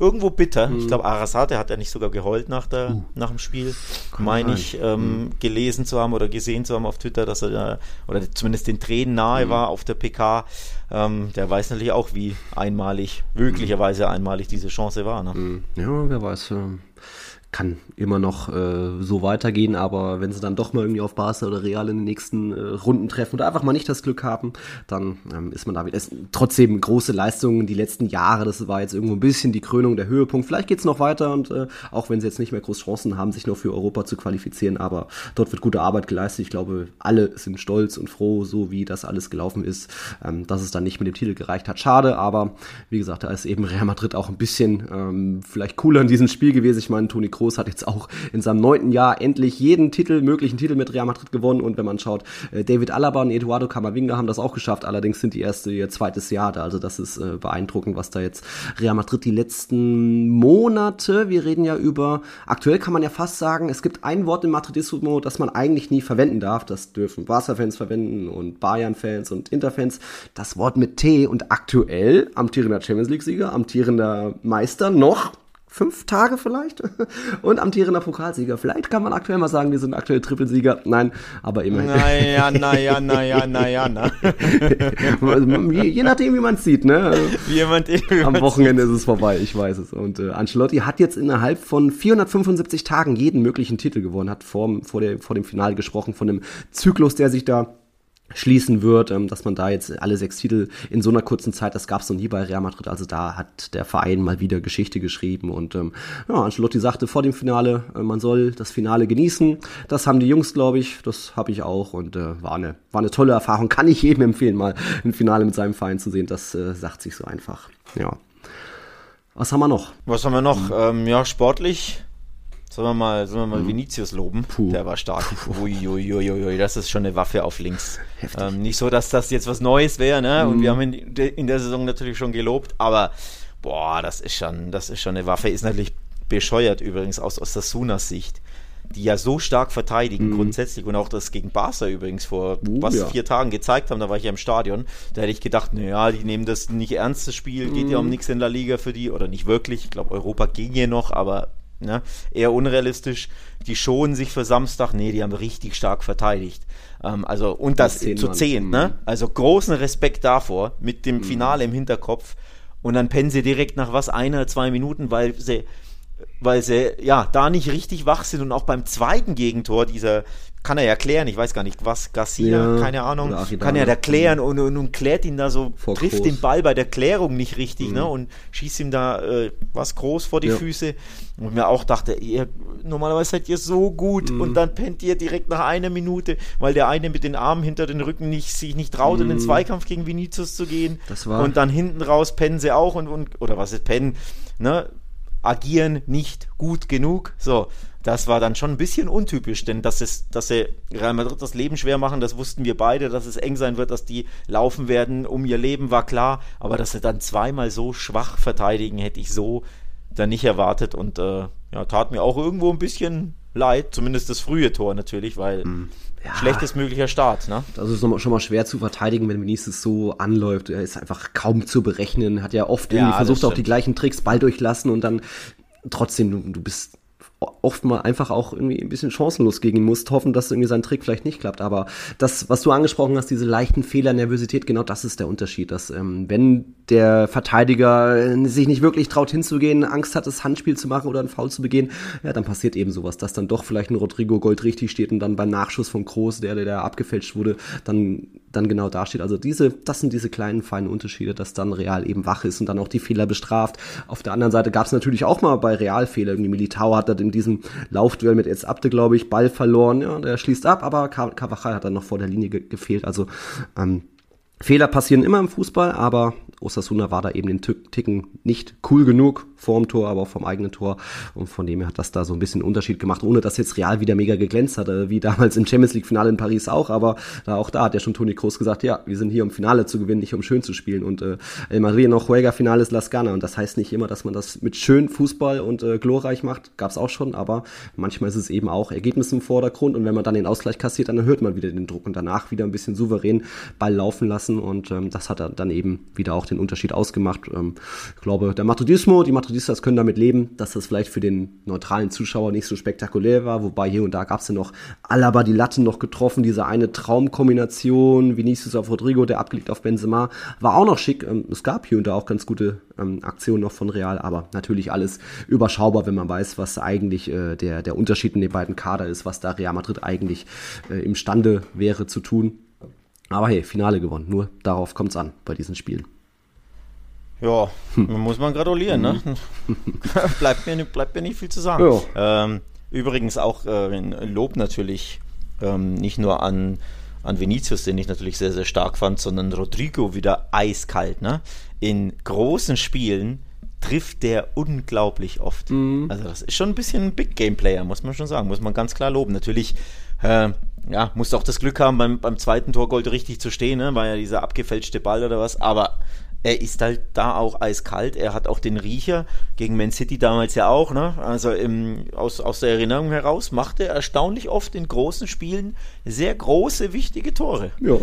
irgendwo bitter. Mhm. Ich glaube, Arasate hat ja nicht sogar geheult nach, der, uh. nach dem Spiel, meine ich, ähm, mhm. gelesen zu haben oder gesehen zu haben auf Twitter, dass er oder zumindest den Tränen nahe mhm. war auf der PK. Ähm, der weiß natürlich auch, wie einmalig, möglicherweise einmalig diese Chance war. Ne? Mhm. Ja, wer weiß. Ähm kann immer noch äh, so weitergehen, aber wenn sie dann doch mal irgendwie auf Barca oder Real in den nächsten äh, Runden treffen oder einfach mal nicht das Glück haben, dann ähm, ist man da wieder. Es, trotzdem große Leistungen die letzten Jahre, das war jetzt irgendwo ein bisschen die Krönung, der Höhepunkt. Vielleicht geht's noch weiter und äh, auch wenn sie jetzt nicht mehr große Chancen haben, sich noch für Europa zu qualifizieren, aber dort wird gute Arbeit geleistet. Ich glaube, alle sind stolz und froh, so wie das alles gelaufen ist, ähm, dass es dann nicht mit dem Titel gereicht hat. Schade, aber wie gesagt, da ist eben Real Madrid auch ein bisschen ähm, vielleicht cooler in diesem Spiel gewesen. Ich meine, Toni Kroos hat jetzt auch in seinem neunten Jahr endlich jeden Titel, möglichen Titel mit Real Madrid gewonnen. Und wenn man schaut, äh, David Alaba und Eduardo Camavinga haben das auch geschafft. Allerdings sind die erste ihr zweites Jahr da. Also das ist äh, beeindruckend, was da jetzt Real Madrid die letzten Monate, wir reden ja über, aktuell kann man ja fast sagen, es gibt ein Wort im Madridismo, das man eigentlich nie verwenden darf. Das dürfen Barca-Fans verwenden und Bayern-Fans und Inter-Fans. Das Wort mit T und aktuell amtierender Champions League-Sieger, amtierender Meister noch fünf Tage vielleicht und amtierender Pokalsieger. Vielleicht kann man aktuell mal sagen, wir sind aktuell Trippelsieger. Nein, aber immerhin. Naja, naja, naja, naja, na. je, je nachdem, wie man es sieht, ne? Jemand, Am Wochenende ist es vorbei, ich weiß es. Und äh, Ancelotti hat jetzt innerhalb von 475 Tagen jeden möglichen Titel gewonnen, hat vor, vor, der, vor dem Finale gesprochen, von dem Zyklus, der sich da schließen wird, ähm, dass man da jetzt alle sechs Titel in so einer kurzen Zeit, das gab es noch nie bei Real Madrid, also da hat der Verein mal wieder Geschichte geschrieben und ähm, ja, Ancelotti sagte vor dem Finale, äh, man soll das Finale genießen, das haben die Jungs, glaube ich, das habe ich auch und äh, war eine war eine tolle Erfahrung, kann ich jedem empfehlen, mal ein Finale mit seinem Verein zu sehen, das äh, sagt sich so einfach, ja. Was haben wir noch? Was haben wir noch? Ähm, ja, sportlich Sollen wir mal, sollen wir mal mhm. Vinicius loben? Puh. Der war stark. Uiuiuiui, ui, ui, das ist schon eine Waffe auf links. Ähm, nicht so, dass das jetzt was Neues wäre, ne? Mhm. Und wir haben ihn in der Saison natürlich schon gelobt, aber boah, das ist schon, das ist schon eine Waffe. Ist natürlich bescheuert übrigens aus Osasunas Sicht die ja so stark verteidigen mhm. grundsätzlich und auch das gegen Barca übrigens vor uh, was ja. vier Tagen gezeigt haben, da war ich ja im Stadion, da hätte ich gedacht, naja, die nehmen das nicht ernst, das Spiel, geht ja um mhm. nichts in der Liga für die oder nicht wirklich, ich glaube Europa ging hier noch, aber Ne? Eher unrealistisch. Die schonen sich für Samstag. Nee, die haben richtig stark verteidigt. Ähm, also, und das zu zehn. Ne? Mhm. Also großen Respekt davor, mit dem mhm. Finale im Hinterkopf. Und dann pennen sie direkt nach was, einer, zwei Minuten, weil sie, weil sie ja da nicht richtig wach sind und auch beim zweiten Gegentor dieser kann er ja klären, ich weiß gar nicht, was, Garcia, ja, keine Ahnung, kann er da klären und, und, und, klärt ihn da so, vor trifft groß. den Ball bei der Klärung nicht richtig, ne, mhm. ne, und schießt ihm da äh, was groß vor die ja. Füße und mir auch dachte, ihr, normalerweise seid ihr so gut mhm. und dann pennt ihr direkt nach einer Minute, weil der eine mit den Armen hinter den Rücken nicht, sich nicht traut, mhm. in den mhm. Zweikampf gegen Vinicius zu gehen und dann hinten raus pennen sie auch und, und oder was ist pennen, ne, agieren nicht gut genug, so, das war dann schon ein bisschen untypisch, denn dass, es, dass sie Real Madrid das Leben schwer machen, das wussten wir beide, dass es eng sein wird, dass die laufen werden um ihr Leben, war klar, aber dass sie dann zweimal so schwach verteidigen, hätte ich so dann nicht erwartet. Und äh, ja, tat mir auch irgendwo ein bisschen leid, zumindest das frühe Tor natürlich, weil mhm. Ja, schlechtes möglicher Start. Ne? Das ist schon mal schwer zu verteidigen, wenn Vinicius so anläuft. Er ist einfach kaum zu berechnen, hat ja oft irgendwie ja, versucht, auch die gleichen Tricks, Ball durchlassen und dann trotzdem, du, du bist oft mal einfach auch irgendwie ein bisschen chancenlos gegen ihn musst, hoffen, dass irgendwie sein Trick vielleicht nicht klappt. Aber das, was du angesprochen hast, diese leichten Fehler, Nervosität, genau das ist der Unterschied. Dass ähm, wenn der Verteidiger äh, sich nicht wirklich traut hinzugehen, Angst hat, das Handspiel zu machen oder einen Foul zu begehen, ja, dann passiert eben sowas, dass dann doch vielleicht ein Rodrigo Gold richtig steht und dann beim Nachschuss von Kroos, der, der abgefälscht wurde, dann dann genau dasteht. Also diese, das sind diese kleinen feinen Unterschiede, dass dann Real eben wach ist und dann auch die Fehler bestraft. Auf der anderen Seite gab es natürlich auch mal bei Real Fehler. Irgendwie Militao hat dann in diesem Laufduell mit Ez Abde, glaube ich, Ball verloren. Ja, der schließt ab, aber Cavachal hat dann noch vor der Linie ge gefehlt. Also ähm, Fehler passieren immer im Fußball, aber Osasuna war da eben den Ticken nicht cool genug vorm Tor, aber auch vom eigenen Tor. Und von dem her hat das da so ein bisschen Unterschied gemacht, ohne dass jetzt Real wieder mega geglänzt hatte, wie damals im Champions League Finale in Paris auch. Aber da auch da hat ja schon Toni Kroos gesagt, ja, wir sind hier um Finale zu gewinnen, nicht um schön zu spielen. Und äh, El Madrid noch Juega Finale ist Las Gana. Und das heißt nicht immer, dass man das mit schön Fußball und äh, glorreich macht. Gab's auch schon, aber manchmal ist es eben auch Ergebnis im Vordergrund. Und wenn man dann den Ausgleich kassiert, dann hört man wieder den Druck und danach wieder ein bisschen souverän Ball laufen lassen setzen und ähm, das hat dann eben wieder auch den Unterschied ausgemacht. Ähm, ich glaube, der Madridismo, die Madridistas können damit leben, dass das vielleicht für den neutralen Zuschauer nicht so spektakulär war, wobei hier und da gab es ja noch Alaba die Latten noch getroffen, diese eine Traumkombination, Vinicius auf Rodrigo, der abgelegt auf Benzema, war auch noch schick. Ähm, es gab hier und da auch ganz gute ähm, Aktionen noch von Real, aber natürlich alles überschaubar, wenn man weiß, was eigentlich äh, der, der Unterschied in den beiden Kader ist, was da Real Madrid eigentlich äh, imstande wäre zu tun. Aber hey, Finale gewonnen. Nur darauf kommt es an bei diesen Spielen. Ja, hm. muss man gratulieren, ne? Hm. bleibt, mir, bleibt mir nicht viel zu sagen. Ähm, übrigens auch äh, Lob natürlich ähm, nicht nur an, an Vinicius, den ich natürlich sehr, sehr stark fand, sondern Rodrigo wieder eiskalt, ne? In großen Spielen trifft der unglaublich oft. Mhm. Also das ist schon ein bisschen ein Big Game Player, muss man schon sagen, muss man ganz klar loben. Natürlich äh, ja, musste auch das Glück haben, beim, beim zweiten Tor Gold richtig zu stehen, ne? war ja dieser abgefälschte Ball oder was, aber er ist halt da auch eiskalt. Er hat auch den Riecher gegen Man City damals ja auch, ne? Also im, aus, aus der Erinnerung heraus macht er erstaunlich oft in großen Spielen sehr große, wichtige Tore. Ja.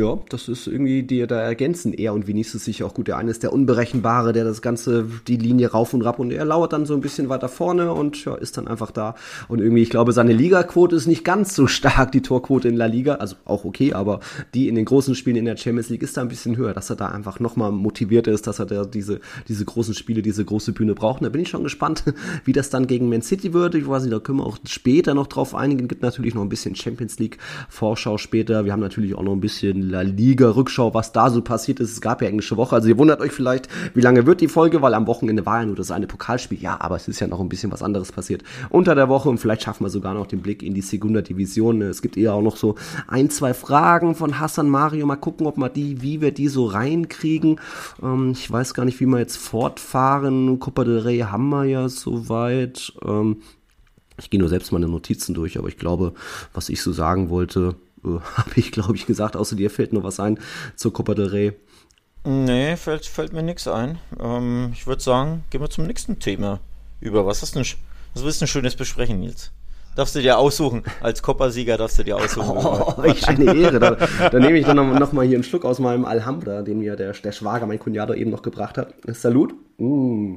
Ja, das ist irgendwie, die da ergänzen er und Vinicius sich auch gut. Der eine ist der Unberechenbare, der das Ganze, die Linie rauf und rab und er lauert dann so ein bisschen weiter vorne und ja, ist dann einfach da. Und irgendwie, ich glaube, seine Ligaquote ist nicht ganz so stark, die Torquote in La Liga, also auch okay, aber die in den großen Spielen in der Champions League ist da ein bisschen höher, dass er da einfach nochmal motiviert ist, dass er da diese, diese großen Spiele, diese große Bühne braucht. Und da bin ich schon gespannt, wie das dann gegen Man City würde. Ich weiß nicht, da können wir auch später noch drauf einigen. Gibt natürlich noch ein bisschen Champions League Vorschau später. Wir haben natürlich auch noch ein bisschen La Liga-Rückschau, was da so passiert ist. Es gab ja englische Woche. Also ihr wundert euch vielleicht, wie lange wird die Folge, weil am Wochenende war ja nur das eine Pokalspiel. Ja, aber es ist ja noch ein bisschen was anderes passiert unter der Woche und vielleicht schaffen wir sogar noch den Blick in die Segunda Division. Es gibt eher auch noch so ein, zwei Fragen von Hassan Mario. Mal gucken, ob wir die, wie wir die so reinkriegen. Ähm, ich weiß gar nicht, wie wir jetzt fortfahren. Copa del Rey haben wir ja soweit. Ähm, ich gehe nur selbst meine Notizen durch, aber ich glaube, was ich so sagen wollte, habe ich, glaube ich, gesagt. Außer dir fällt noch was ein zur Copa del Rey. Nee, fällt, fällt mir nichts ein. Ähm, ich würde sagen, gehen wir zum nächsten Thema über. Was hast du denn, was willst du denn Schönes besprechen, Nils? Darfst du dir aussuchen. Als Copa-Sieger darfst du dir aussuchen. Oh, ich eine Ehre. Da, da nehme ich dann noch, noch, mal hier einen Schluck aus meinem Alhambra, den mir der, der Schwager, mein Cunado, eben noch gebracht hat. Salut. Mm.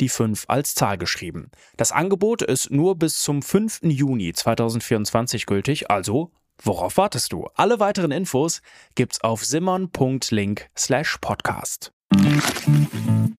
die 5 als Zahl geschrieben. Das Angebot ist nur bis zum 5. Juni 2024 gültig, also Worauf wartest du? Alle weiteren Infos gibt's auf simon.link slash podcast.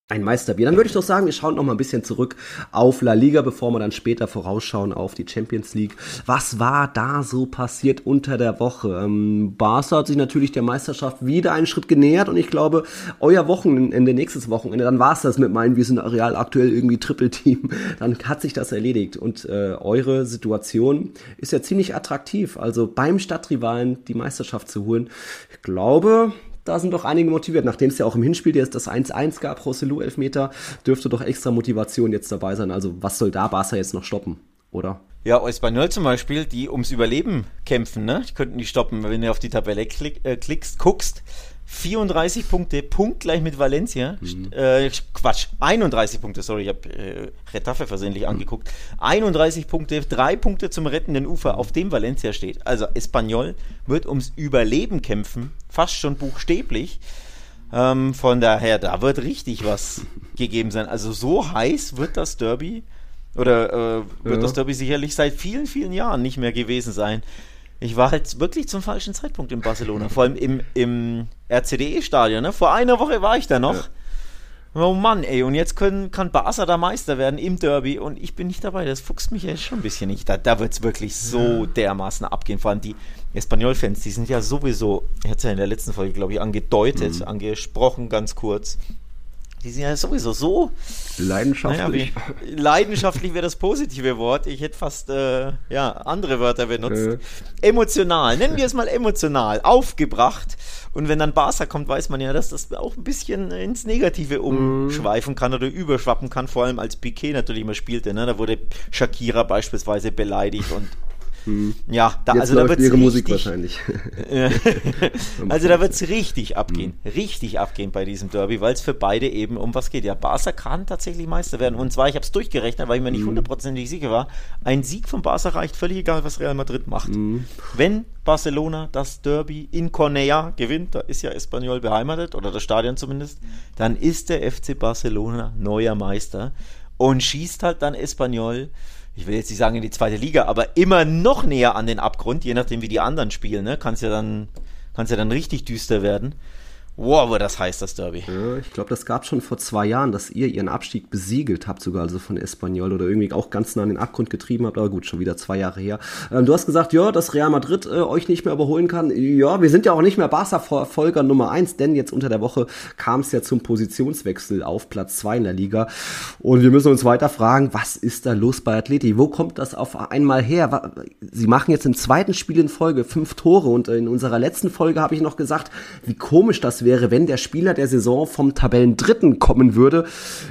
Ein Meisterbier. Dann würde ich doch sagen, wir schauen noch mal ein bisschen zurück auf La Liga, bevor wir dann später vorausschauen auf die Champions League. Was war da so passiert unter der Woche? Ähm, Barca hat sich natürlich der Meisterschaft wieder einen Schritt genähert und ich glaube, euer Wochenende, nächstes Wochenende, dann war es das mit meinen, wir sind Real aktuell irgendwie Triple-Team. Dann hat sich das erledigt und äh, eure Situation ist ja ziemlich attraktiv. Also beim Stadtrivalen die Meisterschaft zu holen. Ich glaube, da sind doch einige motiviert. Nachdem es ja auch im Hinspiel jetzt das 1-1 gab, Rosselu Elfmeter, dürfte doch extra Motivation jetzt dabei sein. Also was soll da Barca jetzt noch stoppen, oder? Ja, Espanyol zum Beispiel, die ums Überleben kämpfen, ne? Die könnten die stoppen, wenn du auf die Tabelle klick, äh, klickst, guckst. 34 Punkte, punktgleich mit Valencia. Mhm. Äh, Quatsch, 31 Punkte, sorry, ich habe äh, Retafe versehentlich mhm. angeguckt. 31 Punkte, drei Punkte zum rettenden Ufer, auf dem Valencia steht. Also Espanyol wird ums Überleben kämpfen, fast schon buchstäblich. Ähm, von daher, da wird richtig was gegeben sein. Also so heiß wird das Derby oder äh, wird ja. das Derby sicherlich seit vielen, vielen Jahren nicht mehr gewesen sein. Ich war halt wirklich zum falschen Zeitpunkt in Barcelona, vor allem im, im RCDE-Stadion. Ne? Vor einer Woche war ich da noch. Ja. Oh Mann, ey, und jetzt können, kann Barca da Meister werden im Derby und ich bin nicht dabei. Das fuchst mich ja schon ein bisschen nicht. Da, da wird es wirklich so dermaßen abgehen. Vor allem die Espanyol-Fans, die sind ja sowieso, ich hatte es ja in der letzten Folge, glaube ich, angedeutet, mhm. angesprochen, ganz kurz. Die sind ja sowieso so leidenschaftlich. Naja, leidenschaftlich wäre das positive Wort. Ich hätte fast äh, ja, andere Wörter benutzt. Äh. Emotional, nennen wir es mal emotional, aufgebracht. Und wenn dann Barca kommt, weiß man ja, dass das auch ein bisschen ins Negative umschweifen kann oder überschwappen kann, vor allem als Piquet natürlich immer spielte. Ne? Da wurde Shakira beispielsweise beleidigt und hm. Ja, da, also da wird es Musik wahrscheinlich. also da wird es richtig abgehen, hm. richtig abgehen bei diesem Derby, weil es für beide eben um was geht. Ja, Barca kann tatsächlich Meister werden. Und zwar, ich habe es durchgerechnet, weil ich mir nicht hm. hundertprozentig sicher war. Ein Sieg von Barca reicht völlig egal, was Real Madrid macht. Hm. Wenn Barcelona das Derby in Cornea gewinnt, da ist ja Espanyol beheimatet oder das Stadion zumindest, dann ist der FC Barcelona neuer Meister und schießt halt dann Espanyol ich will jetzt nicht sagen in die zweite Liga, aber immer noch näher an den Abgrund, je nachdem wie die anderen spielen, ne? Kann es ja dann, kann's ja dann richtig düster werden. Wow, das heißt das Derby. Ja, ich glaube, das gab schon vor zwei Jahren, dass ihr ihren Abstieg besiegelt habt, sogar also von Espanyol oder irgendwie auch ganz nah an den Abgrund getrieben habt, aber gut, schon wieder zwei Jahre her. Ähm, du hast gesagt, ja, dass Real Madrid äh, euch nicht mehr überholen kann. Ja, wir sind ja auch nicht mehr Barca-Folger Nummer eins, denn jetzt unter der Woche kam es ja zum Positionswechsel auf Platz zwei in der Liga. Und wir müssen uns weiter fragen, was ist da los bei Atleti? Wo kommt das auf einmal her? Sie machen jetzt im zweiten Spiel in Folge fünf Tore und in unserer letzten Folge habe ich noch gesagt, wie komisch das wäre, wenn der Spieler der Saison vom Tabellendritten kommen würde.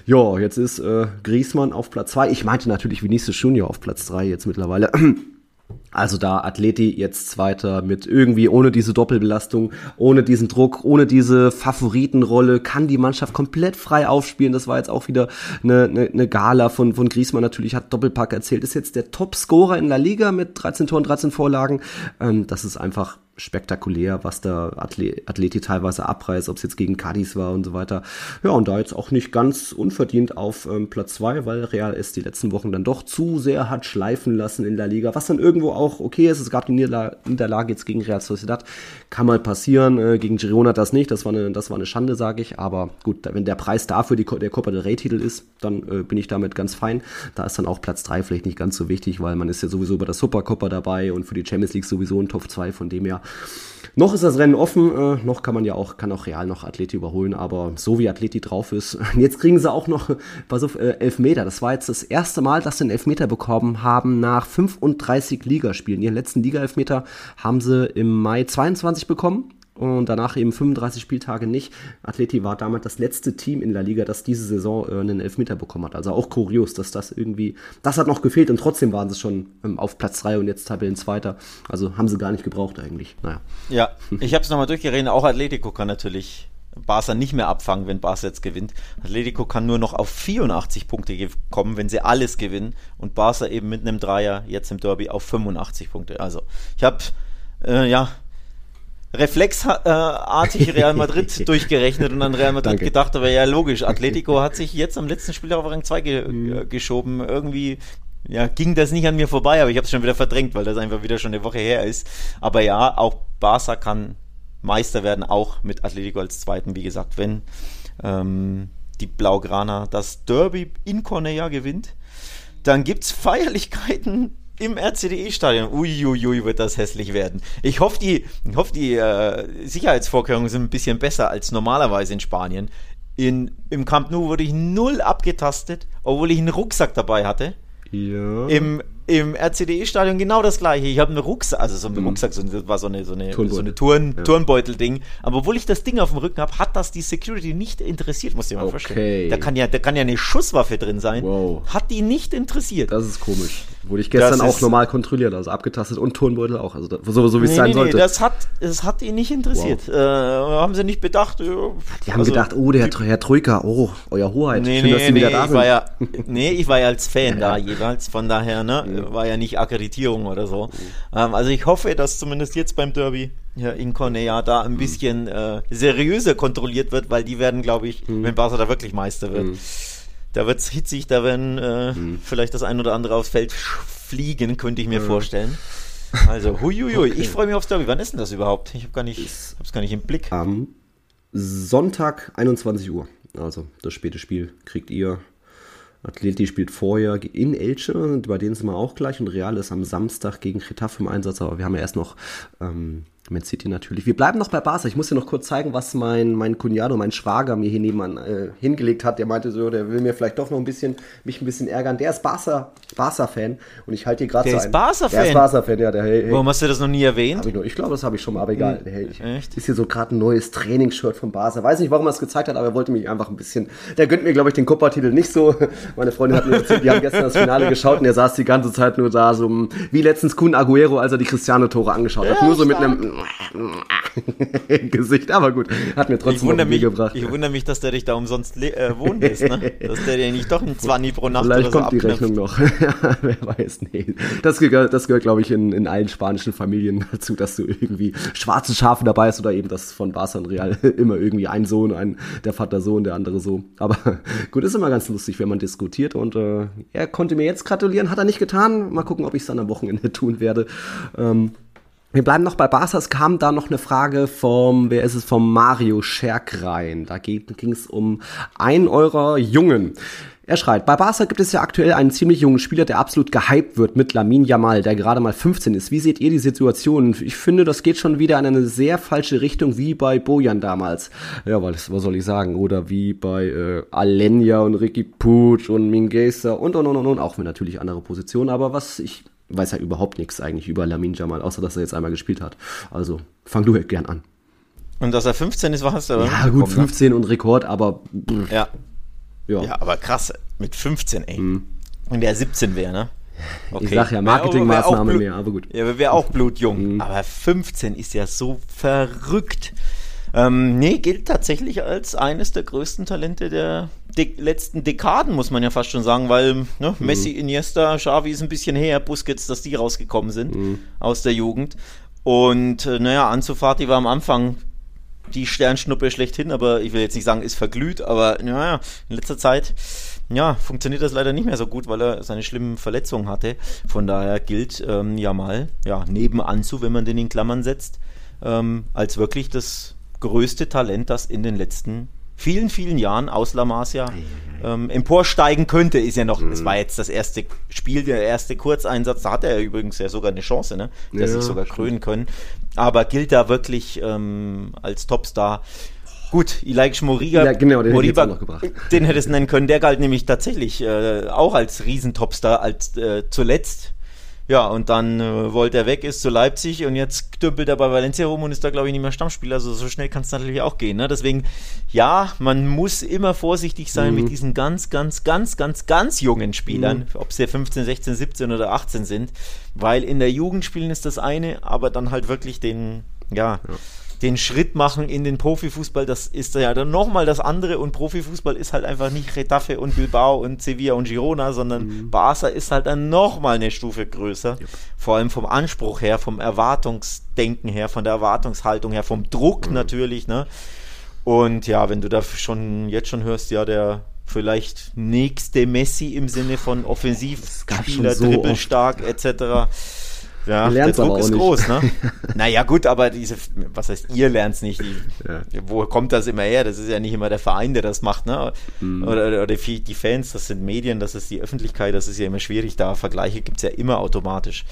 Ja, jetzt ist äh, Griesmann auf Platz 2. Ich meinte natürlich Vinicius Junior auf Platz 3 jetzt mittlerweile. Also da Atleti jetzt Zweiter mit irgendwie ohne diese Doppelbelastung, ohne diesen Druck, ohne diese Favoritenrolle, kann die Mannschaft komplett frei aufspielen. Das war jetzt auch wieder eine, eine, eine Gala von, von Griezmann natürlich, hat Doppelpack erzählt, ist jetzt der Top-Scorer in der Liga mit 13 Toren, 13 Vorlagen. Ähm, das ist einfach spektakulär, was der Athleti teilweise abreißt, ob es jetzt gegen Cadiz war und so weiter. Ja, und da jetzt auch nicht ganz unverdient auf ähm, Platz zwei, weil Real es die letzten Wochen dann doch zu sehr hat schleifen lassen in der Liga, was dann irgendwo auch okay ist. Es gab die Niederla Niederlage jetzt gegen Real Sociedad, kann mal passieren. Äh, gegen Girona das nicht, das war eine, das war eine Schande, sage ich. Aber gut, wenn der Preis dafür die, der Copa del Rey Titel ist, dann äh, bin ich damit ganz fein. Da ist dann auch Platz drei vielleicht nicht ganz so wichtig, weil man ist ja sowieso bei der Supercopa dabei und für die Champions League sowieso ein Top 2, von dem her noch ist das Rennen offen, äh, noch kann man ja auch, kann auch Real noch Athleti überholen, aber so wie Athleti drauf ist, jetzt kriegen sie auch noch, pass auf, äh, Elfmeter. Das war jetzt das erste Mal, dass sie einen Elfmeter bekommen haben nach 35 Ligaspielen. Ihren letzten Liga-Elfmeter haben sie im Mai 22 bekommen und danach eben 35 Spieltage nicht. Atleti war damals das letzte Team in der Liga, das diese Saison äh, einen Elfmeter bekommen hat. Also auch kurios, dass das irgendwie, das hat noch gefehlt und trotzdem waren sie schon ähm, auf Platz 3 und jetzt Tabellenzweiter. Also haben sie gar nicht gebraucht eigentlich. Naja. Ja, ich habe es nochmal durchgeredet, auch Atletico kann natürlich Barca nicht mehr abfangen, wenn Barca jetzt gewinnt. Atletico kann nur noch auf 84 Punkte kommen, wenn sie alles gewinnen. Und Barca eben mit einem Dreier jetzt im Derby auf 85 Punkte. Also ich habe äh, ja reflexartig Real Madrid durchgerechnet und an Real Madrid Danke. gedacht, aber ja logisch, Atletico hat sich jetzt am letzten Spiel auf Rang 2 ge mhm. geschoben. Irgendwie ja, ging das nicht an mir vorbei, aber ich habe es schon wieder verdrängt, weil das einfach wieder schon eine Woche her ist. Aber ja, auch Barca kann Meister werden, auch mit Atletico als Zweiten, wie gesagt, wenn ähm, die Blaugrana das Derby in Cornea gewinnt. Dann gibt's Feierlichkeiten im RCDE-Stadion. Uiuiui, wird das hässlich werden. Ich hoffe, die, ich hoffe, die äh, Sicherheitsvorkehrungen sind ein bisschen besser als normalerweise in Spanien. In, Im Camp Nou wurde ich null abgetastet, obwohl ich einen Rucksack dabei hatte. Ja. Im im RCDE-Stadion genau das gleiche. Ich habe einen Rucksack, also so ein mhm. Rucksack, so, das war so eine, so eine, so eine Turn, ja. Turnbeutel-Ding. Aber obwohl ich das Ding auf dem Rücken habe, hat das die Security nicht interessiert, muss ich mal okay. vorstellen. Da kann ja, da kann ja eine Schusswaffe drin sein. Wow. Hat die nicht interessiert. Das ist komisch. Wurde ich gestern das auch normal kontrolliert, also abgetastet und Turnbeutel auch. Also so, so wie es nee, sein nee, sollte. Nee, das hat, das hat ihn nicht interessiert. Wow. Äh, haben sie nicht bedacht. Äh, die haben also, gedacht, oh, der Herr Troika, oh, euer Hoheit. Nee, Schön, nee, dass Sie nee, wieder da sind. War ja, nee, ich war ja als Fan da jeweils, von daher, ne, war ja nicht Akkreditierung oder so. Mhm. Ähm, also ich hoffe, dass zumindest jetzt beim Derby ja, in Cornea da ein mhm. bisschen äh, seriöser kontrolliert wird, weil die werden, glaube ich, mhm. wenn Barca da wirklich Meister wird, da wird es hitzig, da werden äh, vielleicht das ein oder andere aufs Feld fliegen, könnte ich mir vorstellen. Also, huiuiui, okay. ich freue mich aufs Derby. Wann ist denn das überhaupt? Ich habe gar nicht, hab's gar nicht im Blick. Am Sonntag 21 Uhr. Also das späte Spiel kriegt ihr. Atleti spielt vorher in Elche, bei denen sind wir auch gleich. Und Real ist am Samstag gegen Getafe im Einsatz, aber wir haben ja erst noch ähm, Man City natürlich. Wir bleiben noch bei Barca. Ich muss dir noch kurz zeigen, was mein, mein Cunhado, mein Schwager mir hier nebenan äh, hingelegt hat. Der meinte so, der will mir vielleicht doch noch ein bisschen, mich ein bisschen ärgern. Der ist Barca, Barca-Fan und ich halte hier gerade so ein. Ist Barca-Fan? Der ist Barca-Fan, ja. Der, hey, Warum hast du das noch nie erwähnt? Ich, ich glaube, das habe ich schon mal, aber egal. Hm, hey, Echt? Ist hier so gerade ein neues Trainingsshirt von Barca. Weiß nicht, warum er es gezeigt hat, aber er wollte mich einfach ein bisschen, der gönnt mir, glaube ich, den Copa-Titel nicht so. Meine Freundin hat mir erzählt, die haben gestern das Finale geschaut und er saß die ganze Zeit nur da, so wie letztens Kun Aguero, als er die Cristiano-Tore angeschaut hat. Ja, nur so mit einem Gesicht, aber gut, hat mir trotzdem ich mich, gebracht. Ich wundere mich, dass der dich da umsonst äh, wohnen lässt, ne? dass der dir nicht doch ein 20 pro Nacht Vielleicht kommt so die Rechnung noch. Wer weiß, nee. Das gehört, das gehört glaube ich, in, in allen spanischen Familien dazu, dass du irgendwie schwarze Schafe dabei hast oder eben das von Barca und Real immer irgendwie ein Sohn, ein, der Vater so und der andere so. Aber gut, ist immer ganz lustig, wenn man diskutiert und äh, er konnte mir jetzt gratulieren, hat er nicht getan. Mal gucken, ob ich es dann am Wochenende tun werde. Ähm, wir bleiben noch bei Barca. Es kam da noch eine Frage vom, wer ist es, vom Mario Scherk rein. Da ging es um einen eurer Jungen. Er schreit, bei Barca gibt es ja aktuell einen ziemlich jungen Spieler, der absolut gehypt wird mit Lamin Yamal, der gerade mal 15 ist. Wie seht ihr die Situation? Ich finde, das geht schon wieder in eine sehr falsche Richtung, wie bei Bojan damals. Ja, was, was soll ich sagen? Oder wie bei äh, Alenia und Ricky Puig und Mingesa und, und, und, und, und. Auch wenn natürlich andere Positionen. Aber was ich weiß ja überhaupt nichts eigentlich über Lamin Jamal, außer dass er jetzt einmal gespielt hat. Also fang du halt gern an. Und dass er 15 ist, war hast du aber. Ja, gut, 15 ne? und Rekord, aber. Ja. ja. Ja, aber krass, mit 15, ey. Mhm. Und der 17 wäre, ne? Okay. Ich sag ja, Marketingmaßnahme mehr, aber gut. Ja, wäre auch blutjung. Mhm. Aber 15 ist ja so verrückt. Ähm, nee, gilt tatsächlich als eines der größten Talente der de letzten Dekaden, muss man ja fast schon sagen, weil ne, mhm. Messi, Iniesta, Xavi ist ein bisschen her, Busquets, dass die rausgekommen sind mhm. aus der Jugend. Und äh, naja, Ansu Fati war am Anfang die Sternschnuppe schlechthin, aber ich will jetzt nicht sagen, ist verglüht, aber naja, in letzter Zeit ja, funktioniert das leider nicht mehr so gut, weil er seine schlimmen Verletzungen hatte. Von daher gilt ähm, ja mal, ja, neben Anzu, wenn man den in Klammern setzt, ähm, als wirklich das größte Talent, das in den letzten vielen, vielen Jahren aus La Masia ähm, emporsteigen könnte, ist ja noch, mhm. das war jetzt das erste Spiel, der erste Kurzeinsatz, da hat er übrigens ja sogar eine Chance, ne? Der ja, sich sogar stimmt. krönen können. Aber gilt da wirklich ähm, als Topstar. Gut, Ilaik Moriga, ja, genau, den, Moriba, den hättest du nennen können, der galt nämlich tatsächlich äh, auch als Riesentopstar, als äh, zuletzt ja, und dann äh, wollte er weg, ist zu Leipzig und jetzt dümpelt er bei Valencia rum und ist da, glaube ich, nicht mehr Stammspieler. Also so schnell kann es natürlich auch gehen. Ne? Deswegen, ja, man muss immer vorsichtig sein mhm. mit diesen ganz, ganz, ganz, ganz, ganz jungen Spielern, mhm. ob sie 15, 16, 17 oder 18 sind. Weil in der Jugend spielen ist das eine, aber dann halt wirklich den, ja. ja den Schritt machen in den Profifußball, das ist ja dann nochmal das andere und Profifußball ist halt einfach nicht Retafe und Bilbao und Sevilla und Girona, sondern mhm. Barca ist halt dann nochmal eine Stufe größer. Yep. Vor allem vom Anspruch her, vom Erwartungsdenken her, von der Erwartungshaltung her, vom Druck mhm. natürlich, ne? Und ja, wenn du da schon jetzt schon hörst, ja, der vielleicht nächste Messi im Sinne von Offensivspieler, so dribbelstark etc ja, der Druck ist nicht. groß, ne? naja, gut, aber diese, was heißt, ihr lernt es nicht. Die, ja. Wo kommt das immer her? Das ist ja nicht immer der Verein, der das macht, ne? Mhm. Oder, oder die, die, Fans, das sind Medien, das ist die Öffentlichkeit, das ist ja immer schwierig. Da Vergleiche gibt es ja immer automatisch.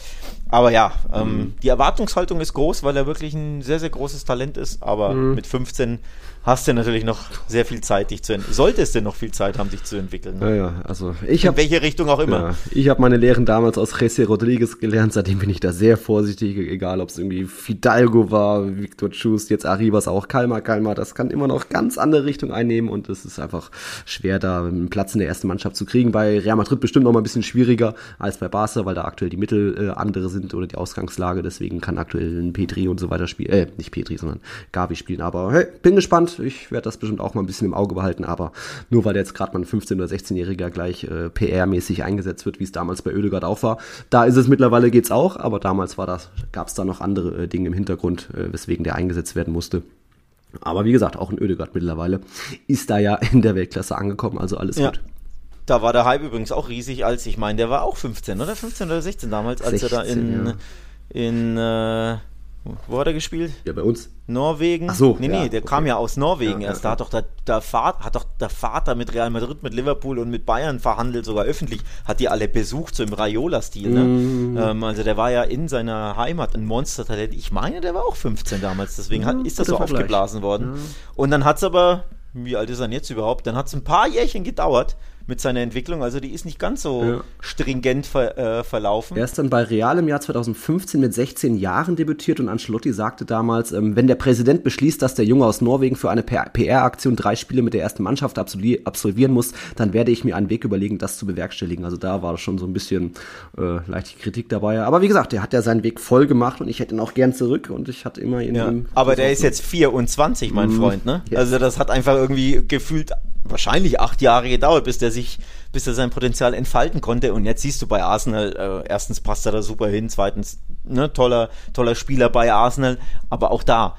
Aber ja, ähm, mhm. die Erwartungshaltung ist groß, weil er wirklich ein sehr, sehr großes Talent ist. Aber mhm. mit 15 hast du natürlich noch sehr viel Zeit, dich zu entwickeln. Solltest du noch viel Zeit haben, dich zu entwickeln. Ne? Ja, ja, also ich habe. In welche Richtung auch immer. Ja, ich habe meine Lehren damals aus Jesse Rodriguez gelernt, seitdem bin ich da sehr vorsichtig, egal ob es irgendwie Fidalgo war, Victor Chust, jetzt Arribas auch, Kalmar, Kalmar, das kann immer noch ganz andere Richtung einnehmen und es ist einfach schwer, da einen Platz in der ersten Mannschaft zu kriegen. Bei Real Madrid bestimmt noch mal ein bisschen schwieriger als bei Barca, weil da aktuell die Mittel äh, andere sind oder die Ausgangslage, deswegen kann aktuell ein Petri und so weiter spielen, äh, nicht Petri, sondern Gavi spielen, aber hey, bin gespannt, ich werde das bestimmt auch mal ein bisschen im Auge behalten, aber nur weil jetzt gerade mal ein 15- oder 16-Jähriger gleich äh, PR-mäßig eingesetzt wird, wie es damals bei Oedegaard auch war, da ist es mittlerweile geht's auch, aber damals war das, gab es da noch andere äh, Dinge im Hintergrund, äh, weswegen der eingesetzt werden musste. Aber wie gesagt, auch in Oedegaard mittlerweile ist da ja in der Weltklasse angekommen, also alles ja. gut. Da war der Hype übrigens auch riesig, als ich meine, der war auch 15 oder 15 oder 16 damals, als 16, er da in, ja. in äh, Wo hat er gespielt? Ja, bei uns. Norwegen. Ach so. Nee, nee, der okay. kam ja aus Norwegen ja, erst. Da hat doch der, der, Vater, hat doch der Vater mit Real Madrid, mit Liverpool und mit Bayern verhandelt, sogar öffentlich. Hat die alle besucht, so im Raiola-Stil. Ne? Mm. Ähm, also der war ja in seiner Heimat ein Monster-Talent. Ich meine, der war auch 15 damals. Deswegen hat, ist das so aufgeblasen worden. Und dann hat es aber, wie alt ist er denn jetzt überhaupt? Dann hat es ein paar Jährchen gedauert, mit seiner Entwicklung. Also die ist nicht ganz so ja. stringent ver, äh, verlaufen. Er ist dann bei Real im Jahr 2015 mit 16 Jahren debütiert und Ancelotti sagte damals, ähm, wenn der Präsident beschließt, dass der Junge aus Norwegen für eine PR-Aktion drei Spiele mit der ersten Mannschaft absolvieren muss, dann werde ich mir einen Weg überlegen, das zu bewerkstelligen. Also da war schon so ein bisschen äh, leichte Kritik dabei. Aber wie gesagt, der hat ja seinen Weg voll gemacht und ich hätte ihn auch gern zurück und ich hatte immer in ja, Aber der ist jetzt 24, mein mhm. Freund, ne? Yes. Also das hat einfach irgendwie gefühlt wahrscheinlich acht Jahre gedauert, bis der sich, bis er sein Potenzial entfalten konnte. Und jetzt siehst du bei Arsenal, äh, erstens passt er da super hin, zweitens, ne, toller, toller Spieler bei Arsenal, aber auch da,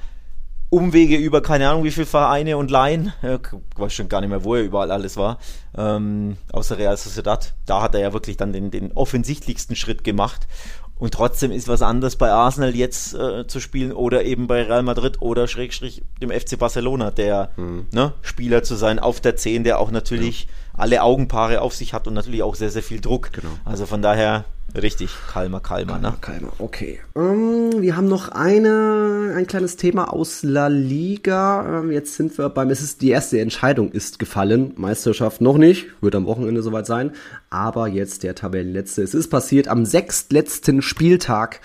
Umwege über keine Ahnung wie viele Vereine und Laien, äh, weiß schon gar nicht mehr, wo er überall alles war, ähm, außer Real Sociedad. Da hat er ja wirklich dann den, den offensichtlichsten Schritt gemacht. Und trotzdem ist was anderes bei Arsenal jetzt äh, zu spielen oder eben bei Real Madrid oder Schrägstrich dem FC Barcelona, der mhm. ne, Spieler zu sein auf der 10, der auch natürlich ja. Alle Augenpaare auf sich hat und natürlich auch sehr, sehr viel Druck. Genau. Also von daher Richtig, Kalmer, Kalmer, ne? Kalmer, okay. Um, ähm, wir haben noch eine, ein kleines Thema aus La Liga. Um, ähm, jetzt sind wir beim, es ist die erste Entscheidung ist gefallen. Meisterschaft noch nicht, wird am Wochenende soweit sein. Aber jetzt der Tabellenletzte. Es ist passiert am sechstletzten Spieltag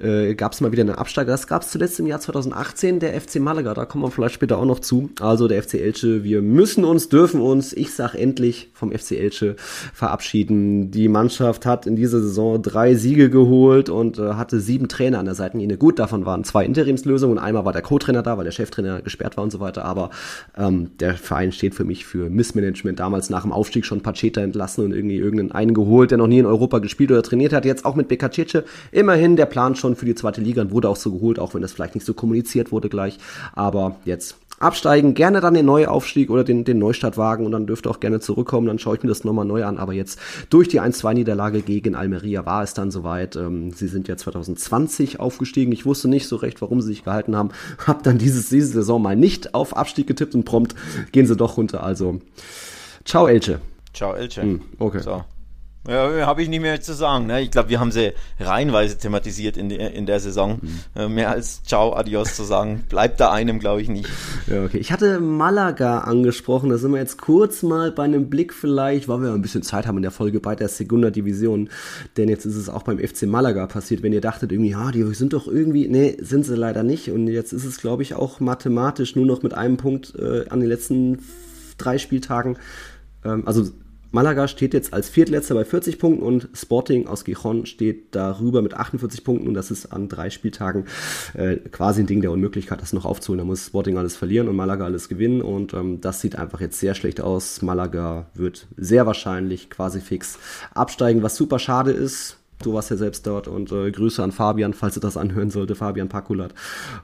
äh, gab es mal wieder einen Absteiger. Das gab es zuletzt im Jahr 2018, der FC Malaga. Da kommen wir vielleicht später auch noch zu. Also der FC Elche, wir müssen uns, dürfen uns, ich sag endlich, vom FC Elche verabschieden. Die Mannschaft hat in dieser Saison drei Siege geholt und äh, hatte sieben Trainer an der Seitenlinie. Gut, davon waren zwei Interimslösungen einmal war der Co-Trainer da, weil der Cheftrainer gesperrt war und so weiter. Aber ähm, der Verein steht für mich für Missmanagement. Damals nach dem Aufstieg schon Pacheta entlassen und irgendwie irgendeinen einen geholt, der noch nie in Europa gespielt oder trainiert hat. Jetzt auch mit Bekacece. Immerhin der Plan schon für die zweite Liga und wurde auch so geholt, auch wenn das vielleicht nicht so kommuniziert wurde gleich. Aber jetzt absteigen, gerne dann den Neuaufstieg oder den, den Neustart wagen und dann dürfte auch gerne zurückkommen, dann schaue ich mir das nochmal neu an. Aber jetzt durch die 1-2-Niederlage gegen Almeria war es dann soweit. Ähm, sie sind ja 2020 aufgestiegen. Ich wusste nicht so recht, warum sie sich gehalten haben. Hab dann dieses, diese Saison mal nicht auf Abstieg getippt und prompt gehen sie doch runter. Also, ciao Elche. Ciao Elche. Hm, okay. So. Ja, habe ich nicht mehr zu sagen. Ne? Ich glaube, wir haben sie reihenweise thematisiert in, der, in der Saison. Mhm. Äh, mehr als Ciao, Adios zu sagen, bleibt da einem, glaube ich, nicht. Ja, okay. Ich hatte Malaga angesprochen. Da sind wir jetzt kurz mal bei einem Blick vielleicht, weil wir ein bisschen Zeit haben in der Folge bei der Segunda Division. Denn jetzt ist es auch beim FC Malaga passiert. Wenn ihr dachtet irgendwie, ja, die sind doch irgendwie, nee, sind sie leider nicht. Und jetzt ist es, glaube ich, auch mathematisch nur noch mit einem Punkt äh, an den letzten drei Spieltagen ähm, also Malaga steht jetzt als Viertletzter bei 40 Punkten und Sporting aus Gijon steht darüber mit 48 Punkten und das ist an drei Spieltagen äh, quasi ein Ding der Unmöglichkeit, das noch aufzuholen. Da muss Sporting alles verlieren und Malaga alles gewinnen und ähm, das sieht einfach jetzt sehr schlecht aus. Malaga wird sehr wahrscheinlich quasi fix absteigen, was super schade ist Du warst ja selbst dort und äh, Grüße an Fabian, falls du das anhören sollte, Fabian Pakulat.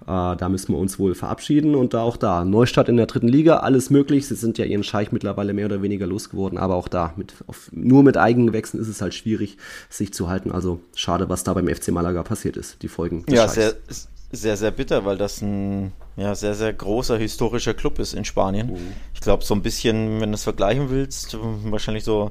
Äh, da müssen wir uns wohl verabschieden und da auch da. Neustart in der dritten Liga, alles möglich. Sie sind ja ihren Scheich mittlerweile mehr oder weniger losgeworden, aber auch da, mit, auf, nur mit eigenen Wechseln ist es halt schwierig, sich zu halten. Also schade, was da beim FC Malaga passiert ist, die Folgen. Ja, sehr, sehr, sehr bitter, weil das ein ja, sehr, sehr großer historischer Club ist in Spanien. Mhm. Ich glaube, so ein bisschen, wenn du es vergleichen willst, wahrscheinlich so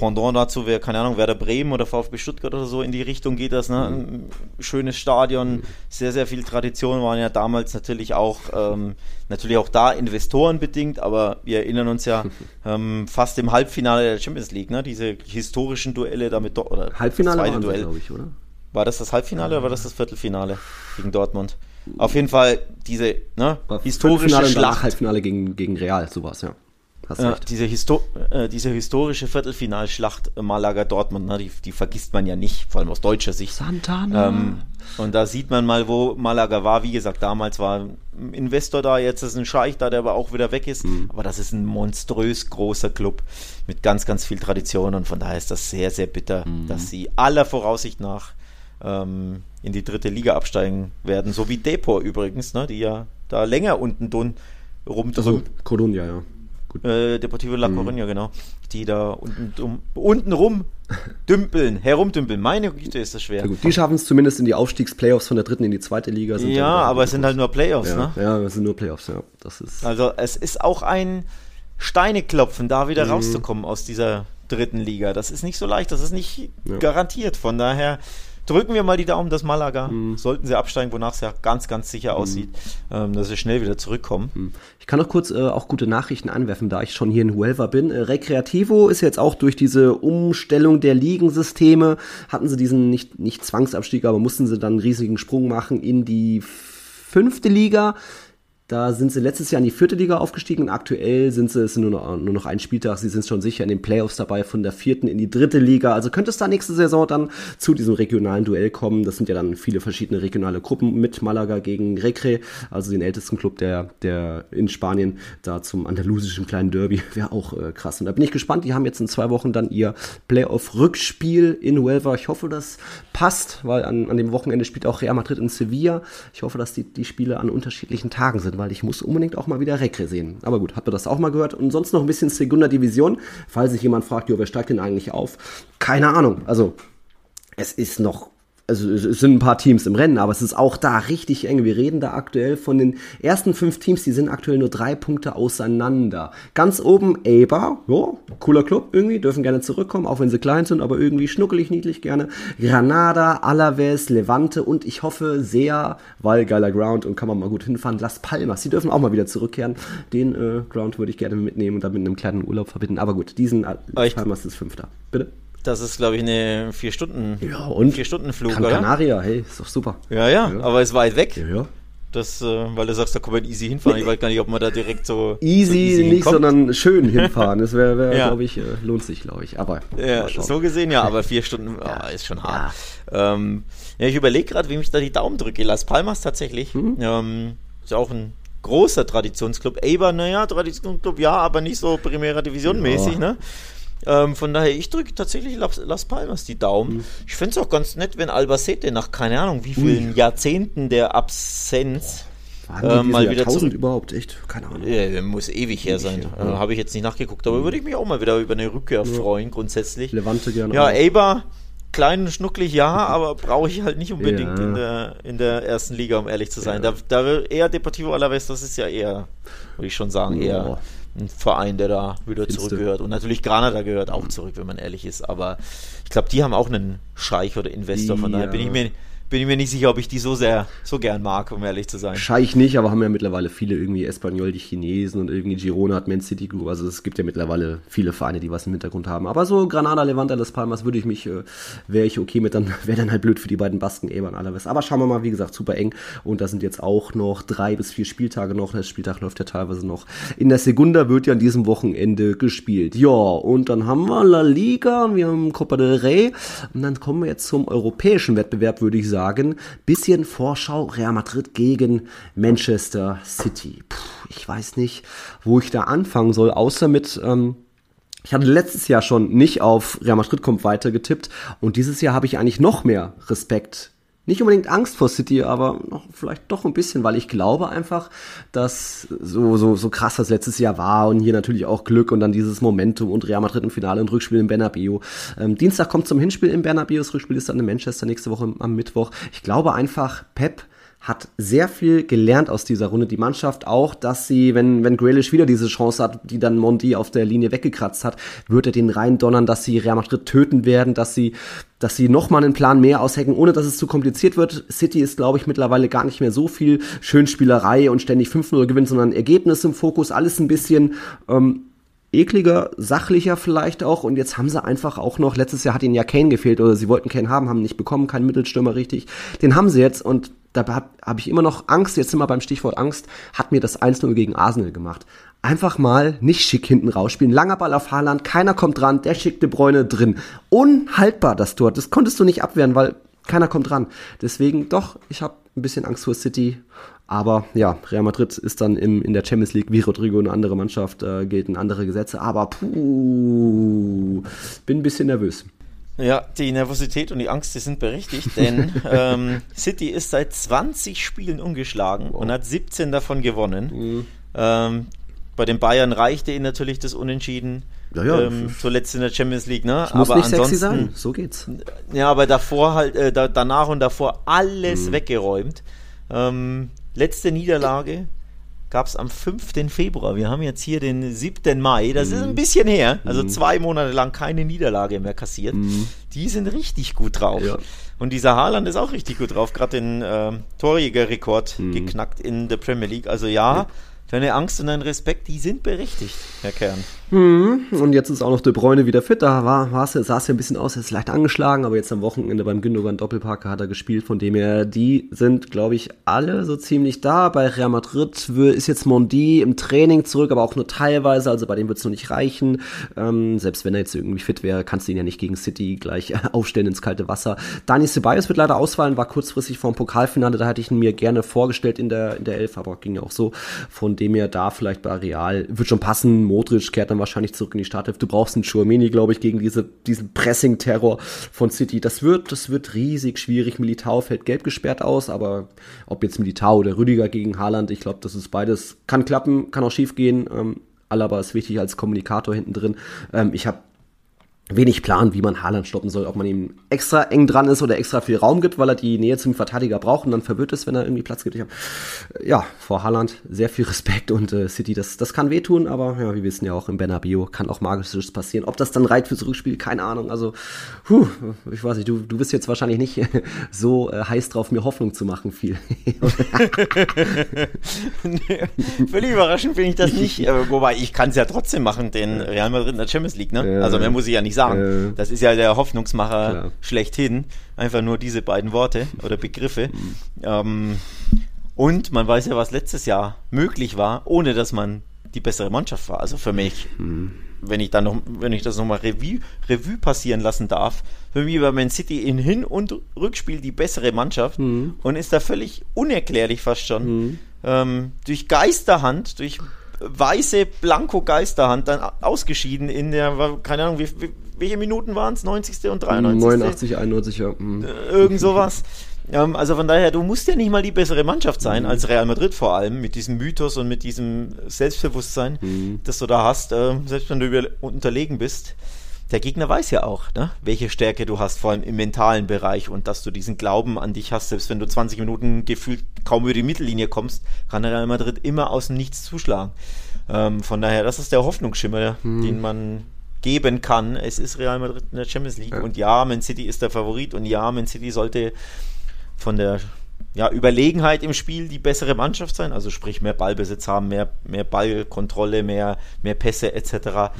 Pendant dazu wäre, keine Ahnung, Werder Bremen oder VfB Stuttgart oder so in die Richtung geht das. Ne? Ein schönes Stadion, sehr, sehr viel Tradition, waren ja damals natürlich auch, ähm, natürlich auch da Investoren bedingt, aber wir erinnern uns ja ähm, fast im Halbfinale der Champions League, ne? diese historischen Duelle damit, oder Halbfinale das Duell. glaube ich, oder? War das das Halbfinale oder war das das Viertelfinale gegen Dortmund? Auf jeden Fall diese ne, historische Schlacht. Halbfinale gegen, gegen Real, sowas, ja hast ja, Diese, Histo äh, diese historische Viertelfinalschlacht Malaga-Dortmund, ne, die, die, vergisst man ja nicht, vor allem aus deutscher Sicht. Santana. Ähm, und da sieht man mal, wo Malaga war. Wie gesagt, damals war ein Investor da, jetzt ist ein Scheich da, der aber auch wieder weg ist. Mhm. Aber das ist ein monströs großer Club mit ganz, ganz viel Tradition und von daher ist das sehr, sehr bitter, mhm. dass sie aller Voraussicht nach ähm, in die dritte Liga absteigen werden. So wie Depot übrigens, ne, die ja da länger unten dun rumdrücken. Also Colonia, ja. Äh, Deportivo La mhm. Coruña, mhm. genau. Die da unten, um, unten rum dümpeln, herumdümpeln. Meine Güte, ist das schwer. Ja, gut, die schaffen es zumindest in die Aufstiegsplayoffs von der dritten in die zweite Liga. ja, aber es sind halt nur Playoffs, ja, ne? Ja, es sind nur Playoffs, ja. Das ist also es ist auch ein Steineklopfen, da wieder mhm. rauszukommen aus dieser dritten Liga. Das ist nicht so leicht, das ist nicht ja. garantiert. Von daher drücken wir mal die Daumen, dass Malaga, mhm. sollten sie absteigen, wonach es ja ganz, ganz sicher mhm. aussieht, ähm, dass sie schnell wieder zurückkommen. Mhm. Ich kann noch kurz äh, auch gute Nachrichten anwerfen, da ich schon hier in Huelva bin. Äh, Recreativo ist jetzt auch durch diese Umstellung der Ligensysteme, hatten sie diesen nicht, nicht Zwangsabstieg, aber mussten sie dann einen riesigen Sprung machen in die fünfte Liga. Da sind sie letztes Jahr in die vierte Liga aufgestiegen und aktuell sind sie, es sind nur noch, nur noch ein Spieltag, sie sind schon sicher in den Playoffs dabei von der vierten in die dritte Liga. Also könnte es da nächste Saison dann zu diesem regionalen Duell kommen. Das sind ja dann viele verschiedene regionale Gruppen mit Malaga gegen Recre, also den ältesten Club der, der in Spanien, da zum andalusischen kleinen Derby. Wäre auch äh, krass. Und da bin ich gespannt. Die haben jetzt in zwei Wochen dann ihr Playoff-Rückspiel in Huelva. Ich hoffe, das passt, weil an, an dem Wochenende spielt auch Real Madrid in Sevilla. Ich hoffe, dass die, die Spiele an unterschiedlichen Tagen sind weil ich muss unbedingt auch mal wieder Recre sehen. Aber gut, habt ihr das auch mal gehört? Und sonst noch ein bisschen Segunda Division, falls sich jemand fragt, jo, wer steigt denn eigentlich auf? Keine Ahnung. Also, es ist noch also es sind ein paar Teams im Rennen, aber es ist auch da richtig eng. Wir reden da aktuell von den ersten fünf Teams, die sind aktuell nur drei Punkte auseinander. Ganz oben Eber, ja, cooler Club irgendwie, dürfen gerne zurückkommen, auch wenn sie klein sind, aber irgendwie schnuckelig, niedlich gerne. Granada, Alaves, Levante und ich hoffe sehr, weil geiler Ground und kann man mal gut hinfahren, Las Palmas. Die dürfen auch mal wieder zurückkehren. Den äh, Ground würde ich gerne mitnehmen und dann mit einem kleinen Urlaub verbinden. Aber gut, diesen äh, Las Palmas ist Fünfter. Bitte? Das ist, glaube ich, eine vier Stunden, ja, und vier Stunden Flug, Gran Canaria, hey, ist doch super. Ja, ja, ja. aber ist weit weg. Ja, ja. Das, äh, weil du sagst, da kann man easy hinfahren. Ich weiß gar nicht, ob man da direkt so. Easy, so easy nicht, hinkommt. sondern schön hinfahren. Das wäre, wär, ja. glaube ich, äh, lohnt sich, glaube ich. Aber. Ja, so gesehen ja, aber vier Stunden oh, ist schon hart. Ja, ähm, ja ich überlege gerade, wem ich da die Daumen drücke. Las Palmas tatsächlich. Mhm. Ähm, ist ja auch ein großer Traditionsclub. Eber, naja, Traditionsclub ja, aber nicht so Primera Division mäßig, ne? Ähm, von daher, ich drücke tatsächlich Las, Las, Palmas die Daumen. Mhm. Ich finde es auch ganz nett, wenn Albacete nach keine Ahnung wie vielen Ui. Jahrzehnten der Absenz äh, mal wieder zurück. überhaupt, echt? Keine Ahnung. Ja, muss ewig her sein. Ja. Äh, Habe ich jetzt nicht nachgeguckt, aber mhm. würde ich mich auch mal wieder über eine Rückkehr ja. freuen, grundsätzlich. Levante gerne. Ja, Eber, klein und schnucklig, ja, aber brauche ich halt nicht unbedingt ja. in, der, in der ersten Liga, um ehrlich zu sein. Da, da eher Deportivo Alaves, das ist ja eher, würde ich schon sagen, eher ein Verein, der da wieder Findste. zurückgehört. Und natürlich Granada gehört auch zurück, wenn man ehrlich ist. Aber ich glaube, die haben auch einen Scheich oder Investor. Von daher bin ich mir bin ich mir nicht sicher, ob ich die so sehr, so gern mag, um ehrlich zu sein. Scheich nicht, aber haben ja mittlerweile viele irgendwie Espanyol, die Chinesen und irgendwie Girona hat Man City Group. Also es gibt ja mittlerweile viele Vereine, die was im Hintergrund haben. Aber so Granada, Levante, Las Palmas würde ich mich, äh, wäre ich okay mit, dann wäre dann halt blöd für die beiden Basken, Eber und Alaves. Aber schauen wir mal, wie gesagt, super eng. Und da sind jetzt auch noch drei bis vier Spieltage noch. Der Spieltag läuft ja teilweise noch. In der Segunda wird ja an diesem Wochenende gespielt. Ja, und dann haben wir La Liga, wir haben Copa del Rey. Und dann kommen wir jetzt zum europäischen Wettbewerb, würde ich sagen sagen. Bisschen Vorschau Real Madrid gegen Manchester City. Puh, ich weiß nicht, wo ich da anfangen soll, außer mit. Ähm, ich hatte letztes Jahr schon nicht auf Real Madrid kommt weiter getippt und dieses Jahr habe ich eigentlich noch mehr Respekt nicht unbedingt Angst vor City, aber noch vielleicht doch ein bisschen, weil ich glaube einfach, dass so, so, so krass das letztes Jahr war und hier natürlich auch Glück und dann dieses Momentum und Real Madrid im Finale und Rückspiel in Bernabeu. Ähm, Dienstag kommt zum Hinspiel in Bernabeu, das Rückspiel ist dann in Manchester nächste Woche am Mittwoch. Ich glaube einfach, Pep hat sehr viel gelernt aus dieser Runde. Die Mannschaft auch, dass sie, wenn, wenn Grealish wieder diese Chance hat, die dann Monti auf der Linie weggekratzt hat, wird er den reindonnern, dass sie Real Madrid töten werden, dass sie, dass sie nochmal einen Plan mehr aushecken, ohne dass es zu kompliziert wird. City ist, glaube ich, mittlerweile gar nicht mehr so viel Schönspielerei und ständig 5-0 gewinnt, sondern Ergebnis im Fokus, alles ein bisschen, ähm, ekliger, sachlicher vielleicht auch. Und jetzt haben sie einfach auch noch, letztes Jahr hat ihnen ja Kane gefehlt oder sie wollten Kane haben, haben nicht bekommen, keinen Mittelstürmer richtig. Den haben sie jetzt und da habe hab ich immer noch Angst, jetzt sind wir beim Stichwort Angst, hat mir das 1-0 gegen Arsenal gemacht. Einfach mal nicht schick hinten rausspielen. Langer Ball auf Haaland, keiner kommt dran, der schickte Bräune drin. Unhaltbar das Tor. Das konntest du nicht abwehren, weil keiner kommt dran. Deswegen doch, ich habe ein bisschen Angst vor City. Aber ja, Real Madrid ist dann im, in der Champions League wie Rodrigo eine andere Mannschaft, äh, gelten andere Gesetze. Aber puh, bin ein bisschen nervös. Ja, die Nervosität und die Angst, die sind berechtigt, denn ähm, City ist seit 20 Spielen ungeschlagen wow. und hat 17 davon gewonnen. Mhm. Ähm, Bei den Bayern reichte ihnen natürlich das Unentschieden. Ja, ja. Ähm, zuletzt in der Champions League, ne? Ich muss aber nicht sexy sein, so geht's. Ja, aber davor halt, äh, da, danach und davor alles mhm. weggeräumt. Ähm, letzte Niederlage gab es am 5. Februar. Wir haben jetzt hier den 7. Mai. Das mhm. ist ein bisschen her. Also mhm. zwei Monate lang keine Niederlage mehr kassiert. Mhm. Die sind richtig gut drauf. Ja. Und dieser Haaland ist auch richtig gut drauf. Gerade den äh, Torjägerrekord mhm. geknackt in der Premier League. Also ja. ja Deine Angst und dein Respekt, die sind berechtigt, Herr Kern. Hm, und jetzt ist auch noch De Bruyne wieder fit. Da war, war sah es ja ein bisschen aus, er ist leicht angeschlagen, aber jetzt am Wochenende beim Gündogan Doppelpark hat er gespielt, von dem her, die sind, glaube ich, alle so ziemlich da. Bei Real Madrid ist jetzt Mondi im Training zurück, aber auch nur teilweise, also bei dem wird es noch nicht reichen. Ähm, selbst wenn er jetzt irgendwie fit wäre, kannst du ihn ja nicht gegen City gleich aufstellen ins kalte Wasser. Dani Ceballos wird leider ausfallen, war kurzfristig vor dem Pokalfinale, da hatte ich ihn mir gerne vorgestellt in der, in der Elf, aber ging ja auch so. Von dem er da vielleicht bei Real wird schon passen. Modric kehrt dann wahrscheinlich zurück in die Startelf. Du brauchst einen Chouameni, glaube ich, gegen diese, diesen Pressing-Terror von City. Das wird, das wird riesig schwierig. Militao fällt gelb gesperrt aus, aber ob jetzt Militao oder Rüdiger gegen Haaland, ich glaube, das ist beides, kann klappen, kann auch schief gehen. Ähm, Alaba ist wichtig als Kommunikator hinten drin. Ähm, ich habe wenig Plan, wie man Haaland stoppen soll, ob man ihm extra eng dran ist oder extra viel Raum gibt, weil er die Nähe zum Verteidiger braucht und dann verwirrt ist, wenn er irgendwie Platz gibt. Ich hab, ja, vor Haaland sehr viel Respekt und äh, City, das, das kann wehtun, aber ja, wir wissen ja auch, im Bernabeu kann auch Magisches passieren. Ob das dann reicht fürs Rückspiel, keine Ahnung. Also, puh, ich weiß nicht, du, du bist jetzt wahrscheinlich nicht so äh, heiß drauf, mir Hoffnung zu machen, viel. nee, völlig überraschend finde ich das nicht, äh, wobei ich kann es ja trotzdem machen, den Real Madrid in der Champions League, ne? Also mehr muss ich ja nicht sagen sagen. Äh, das ist ja der Hoffnungsmacher klar. schlechthin. Einfach nur diese beiden Worte oder Begriffe. Mhm. Ähm, und man weiß ja, was letztes Jahr möglich war, ohne dass man die bessere Mannschaft war. Also für mich, mhm. wenn ich dann noch, wenn ich das nochmal Revue, Revue passieren lassen darf, für mich war Man City in Hin- und Rückspiel die bessere Mannschaft mhm. und ist da völlig unerklärlich fast schon. Mhm. Ähm, durch Geisterhand, durch weiße Blanko-Geisterhand dann ausgeschieden in der, keine Ahnung, wie, wie welche Minuten waren es? 90. und 93. 89, 91, ja. Mhm. Äh, irgend sowas. Ähm, also von daher, du musst ja nicht mal die bessere Mannschaft sein, mhm. als Real Madrid vor allem, mit diesem Mythos und mit diesem Selbstbewusstsein, mhm. das du da hast, äh, selbst wenn du unterlegen bist. Der Gegner weiß ja auch, ne, welche Stärke du hast, vor allem im mentalen Bereich und dass du diesen Glauben an dich hast, selbst wenn du 20 Minuten gefühlt kaum über die Mittellinie kommst, kann Real Madrid immer aus dem Nichts zuschlagen. Ähm, von daher, das ist der Hoffnungsschimmer, mhm. den man geben kann. Es ist Real Madrid in der Champions League ja. und ja, Man City ist der Favorit und ja, Man City sollte von der ja, Überlegenheit im Spiel die bessere Mannschaft sein, also sprich mehr Ballbesitz haben, mehr, mehr Ballkontrolle, mehr, mehr Pässe etc. Mhm.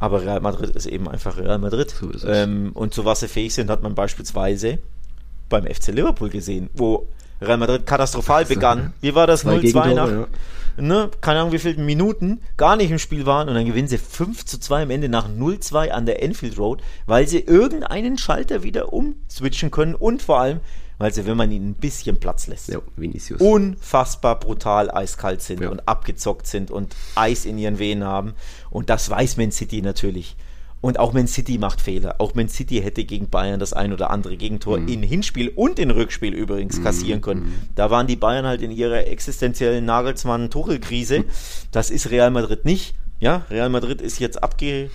Aber Real Madrid ist eben einfach Real Madrid. So ähm, und zu was sie fähig sind, hat man beispielsweise beim FC Liverpool gesehen, wo Real Madrid katastrophal begann. Wie war das 0-2 nach? Ja ne, keine Ahnung wie viele Minuten gar nicht im Spiel waren und dann gewinnen sie 5 zu 2 am Ende nach 0-2 an der Enfield Road, weil sie irgendeinen Schalter wieder umswitchen können und vor allem, weil sie, wenn man ihnen ein bisschen Platz lässt, ja, unfassbar brutal eiskalt sind ja. und abgezockt sind und Eis in ihren Venen haben. Und das weiß Man City natürlich. Und auch Man City macht Fehler. Auch Man City hätte gegen Bayern das ein oder andere Gegentor mhm. in Hinspiel und in Rückspiel übrigens mhm. kassieren können. Mhm. Da waren die Bayern halt in ihrer existenziellen Nagelsmann-Tuchel-Krise. Das ist Real Madrid nicht. Ja, Real Madrid ist jetzt abge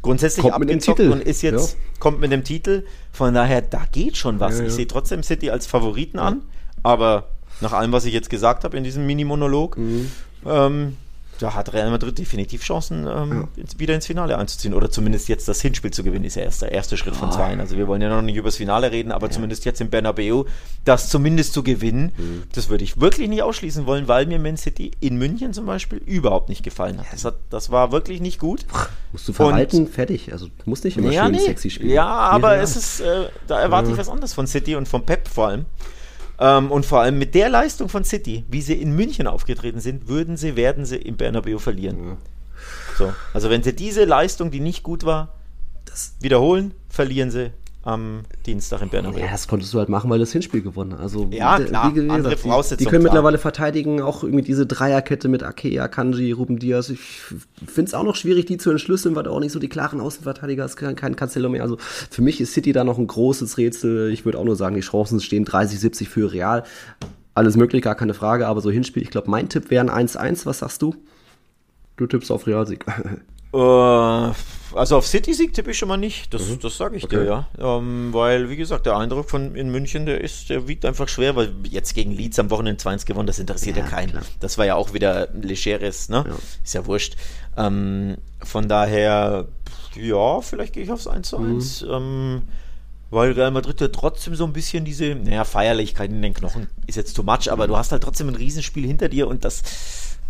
grundsätzlich kommt abgezockt und ist jetzt ja. kommt mit dem Titel. Von daher, da geht schon was. Ja, ja. Ich sehe trotzdem City als Favoriten an, aber nach allem, was ich jetzt gesagt habe in diesem Mini-Monolog, mhm. ähm, da hat Real Madrid definitiv Chancen, ähm, ja. wieder ins Finale einzuziehen. Oder zumindest jetzt das Hinspiel zu gewinnen, ist ja erst der erste Schritt von zwei. Also wir wollen ja noch nicht über das Finale reden, aber ja. zumindest jetzt im Bernabeu, das zumindest zu gewinnen, mhm. das würde ich wirklich nicht ausschließen wollen, weil mir Man City in München zum Beispiel überhaupt nicht gefallen hat. Das, hat, das war wirklich nicht gut. Musst du verhalten, und, fertig. Also du musst nicht immer ja, schön nee. sexy spielen. Ja, aber es ist, äh, da erwarte ich was anderes von City und von Pep vor allem. Ähm, und vor allem mit der Leistung von City, wie sie in München aufgetreten sind, würden sie, werden sie im Bernabeu verlieren. Ja. So, also wenn sie diese Leistung, die nicht gut war, das wiederholen, verlieren sie am Dienstag in Bernabeu. Ja, das konntest du halt machen, weil du das Hinspiel gewonnen hast. Also, ja, klar, wie, wie andere gesagt, Voraussetzungen. Die, die können klar. mittlerweile verteidigen, auch irgendwie diese Dreierkette mit Akea, Kanji, Ruben Diaz. Ich finde es auch noch schwierig, die zu entschlüsseln, weil du auch nicht so die klaren Außenverteidiger hast, kein, kein Cancelo mehr. Also für mich ist City da noch ein großes Rätsel. Ich würde auch nur sagen, die Chancen stehen 30, 70 für Real. Alles möglich, gar keine Frage, aber so Hinspiel, ich glaube, mein Tipp wäre ein 1-1. Was sagst du? Du tippst auf Realsieg. äh, also auf City-Sieg tippe ich schon mal nicht, das, mhm. das sage ich okay. dir, ja. Ähm, weil, wie gesagt, der Eindruck von in München, der ist, der wiegt einfach schwer, weil jetzt gegen Leeds am Wochenende 2 gewonnen, das interessiert ja, ja keinen. Klar. Das war ja auch wieder legeres, ne? Ja. Ist ja wurscht. Ähm, von daher, ja, vielleicht gehe ich aufs 1 zu 1. Mhm. Ähm, weil Real Madrid ja trotzdem so ein bisschen diese, naja, Feierlichkeit in den Knochen ist jetzt too much, aber du hast halt trotzdem ein Riesenspiel hinter dir und das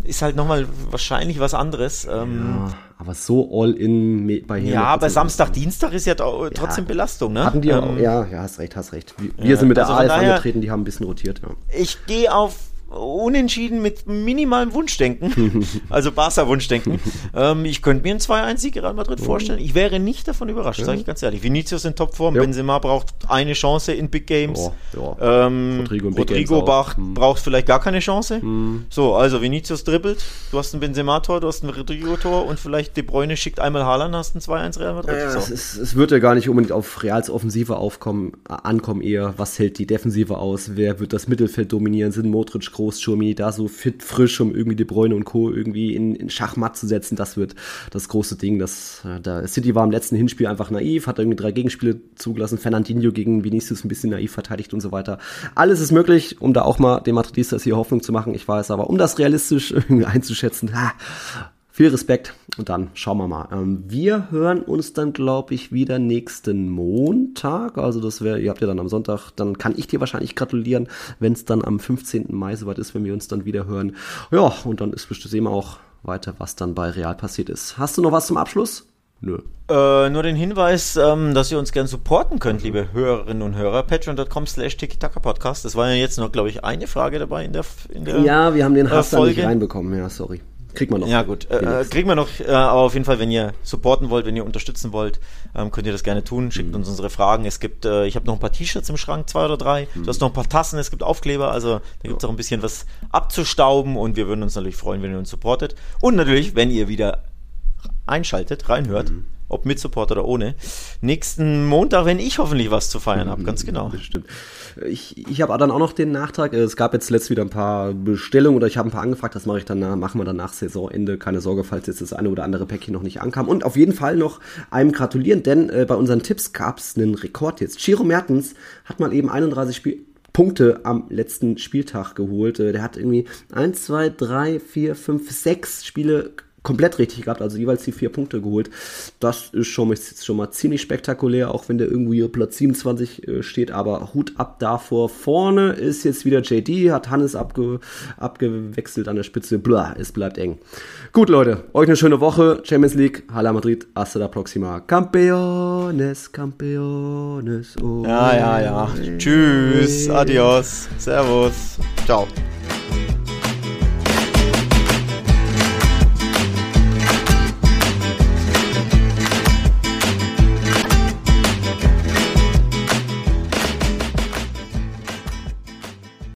ist halt nochmal wahrscheinlich was anderes. Ähm, ja, aber so all in bei Ja, aber Samstag, Dienstag ist ja trotzdem ja, Belastung, ne? Hatten die ähm, auch, ja, ja, hast recht, hast recht. Wir, ja, sind mit der also AF angetreten, die haben ein bisschen rotiert, ja. Ich gehe auf unentschieden mit minimalem Wunschdenken, also Barca-Wunschdenken. ähm, ich könnte mir einen 2-1-Sieg Real Madrid vorstellen. Ich wäre nicht davon überrascht, ja. sage ich ganz ehrlich. Vinicius in Topform, ja. Benzema braucht eine Chance in Big Games. Ja, ähm, Rodrigo, Rodrigo Bach hm. braucht vielleicht gar keine Chance. Hm. So, also Vinicius dribbelt, du hast ein Benzema-Tor, du hast ein Rodrigo-Tor und vielleicht De Bruyne schickt einmal Haaland, hast ein 2-1 Real Madrid. Ja, so. es, ist, es, wird ja gar nicht unbedingt auf Reals Offensive aufkommen, ankommen eher, was hält die Defensive aus, wer wird das Mittelfeld dominieren, sind Modric groß, Schurmi da so fit, frisch, um irgendwie De Bruyne und Co. irgendwie in, in Schachmatt zu setzen. Das wird das große Ding. Das, äh, da City war im letzten Hinspiel einfach naiv, hat irgendwie drei Gegenspiele zugelassen. Fernandinho gegen Vinicius ein bisschen naiv verteidigt und so weiter. Alles ist möglich, um da auch mal dem Madridistas hier Hoffnung zu machen. Ich weiß aber, um das realistisch einzuschätzen, ha, viel Respekt und dann schauen wir mal. Ähm, wir hören uns dann, glaube ich, wieder nächsten Montag. Also das wäre, ihr habt ja dann am Sonntag, dann kann ich dir wahrscheinlich gratulieren, wenn es dann am 15. Mai soweit ist, wenn wir uns dann wieder hören. Ja, und dann ist bestimmt sehen wir auch weiter, was dann bei Real passiert ist. Hast du noch was zum Abschluss? Nö. Äh, nur den Hinweis, ähm, dass ihr uns gerne supporten könnt, liebe Hörerinnen und Hörer. Patreon.com slash Podcast. Das war ja jetzt noch, glaube ich, eine Frage dabei in der, in der Ja, wir haben den Hass äh, nicht reinbekommen, ja, sorry. Kriegt man noch. Ja, gut. Äh, kriegt man noch, äh, aber auf jeden Fall, wenn ihr supporten wollt, wenn ihr unterstützen wollt, ähm, könnt ihr das gerne tun. Schickt mhm. uns unsere Fragen. Es gibt, äh, ich habe noch ein paar T-Shirts im Schrank, zwei oder drei. Mhm. Du hast noch ein paar Tassen, es gibt Aufkleber, also da gibt es auch ein bisschen was abzustauben und wir würden uns natürlich freuen, wenn ihr uns supportet. Und natürlich, wenn ihr wieder einschaltet, reinhört. Mhm ob mit Support oder ohne. Nächsten Montag, wenn ich hoffentlich was zu feiern habe, ganz genau. Bestimmt. Ich, ich habe dann auch noch den Nachtrag, es gab jetzt letzt wieder ein paar Bestellungen oder ich habe ein paar angefragt, das mache ich dann, machen wir dann nach Saisonende. Keine Sorge, falls jetzt das eine oder andere Päckchen noch nicht ankam. Und auf jeden Fall noch einem gratulieren, denn äh, bei unseren Tipps gab es einen Rekord jetzt. Chiro Mertens hat mal eben 31 Spiele Punkte am letzten Spieltag geholt. Äh, der hat irgendwie 1, 2, 3, 4, 5, 6 Spiele komplett richtig gehabt, also jeweils die vier Punkte geholt. Das ist schon, ist schon mal ziemlich spektakulär, auch wenn der irgendwo hier Platz 27 äh, steht, aber Hut ab davor. Vorne ist jetzt wieder JD, hat Hannes abge, abgewechselt an der Spitze. Blah, es bleibt eng. Gut, Leute, euch eine schöne Woche. Champions League, Hala Madrid, hasta la próxima. Campeones, Campeones. Oh, ja, ja, ja. Tschüss, adios, servus, ciao.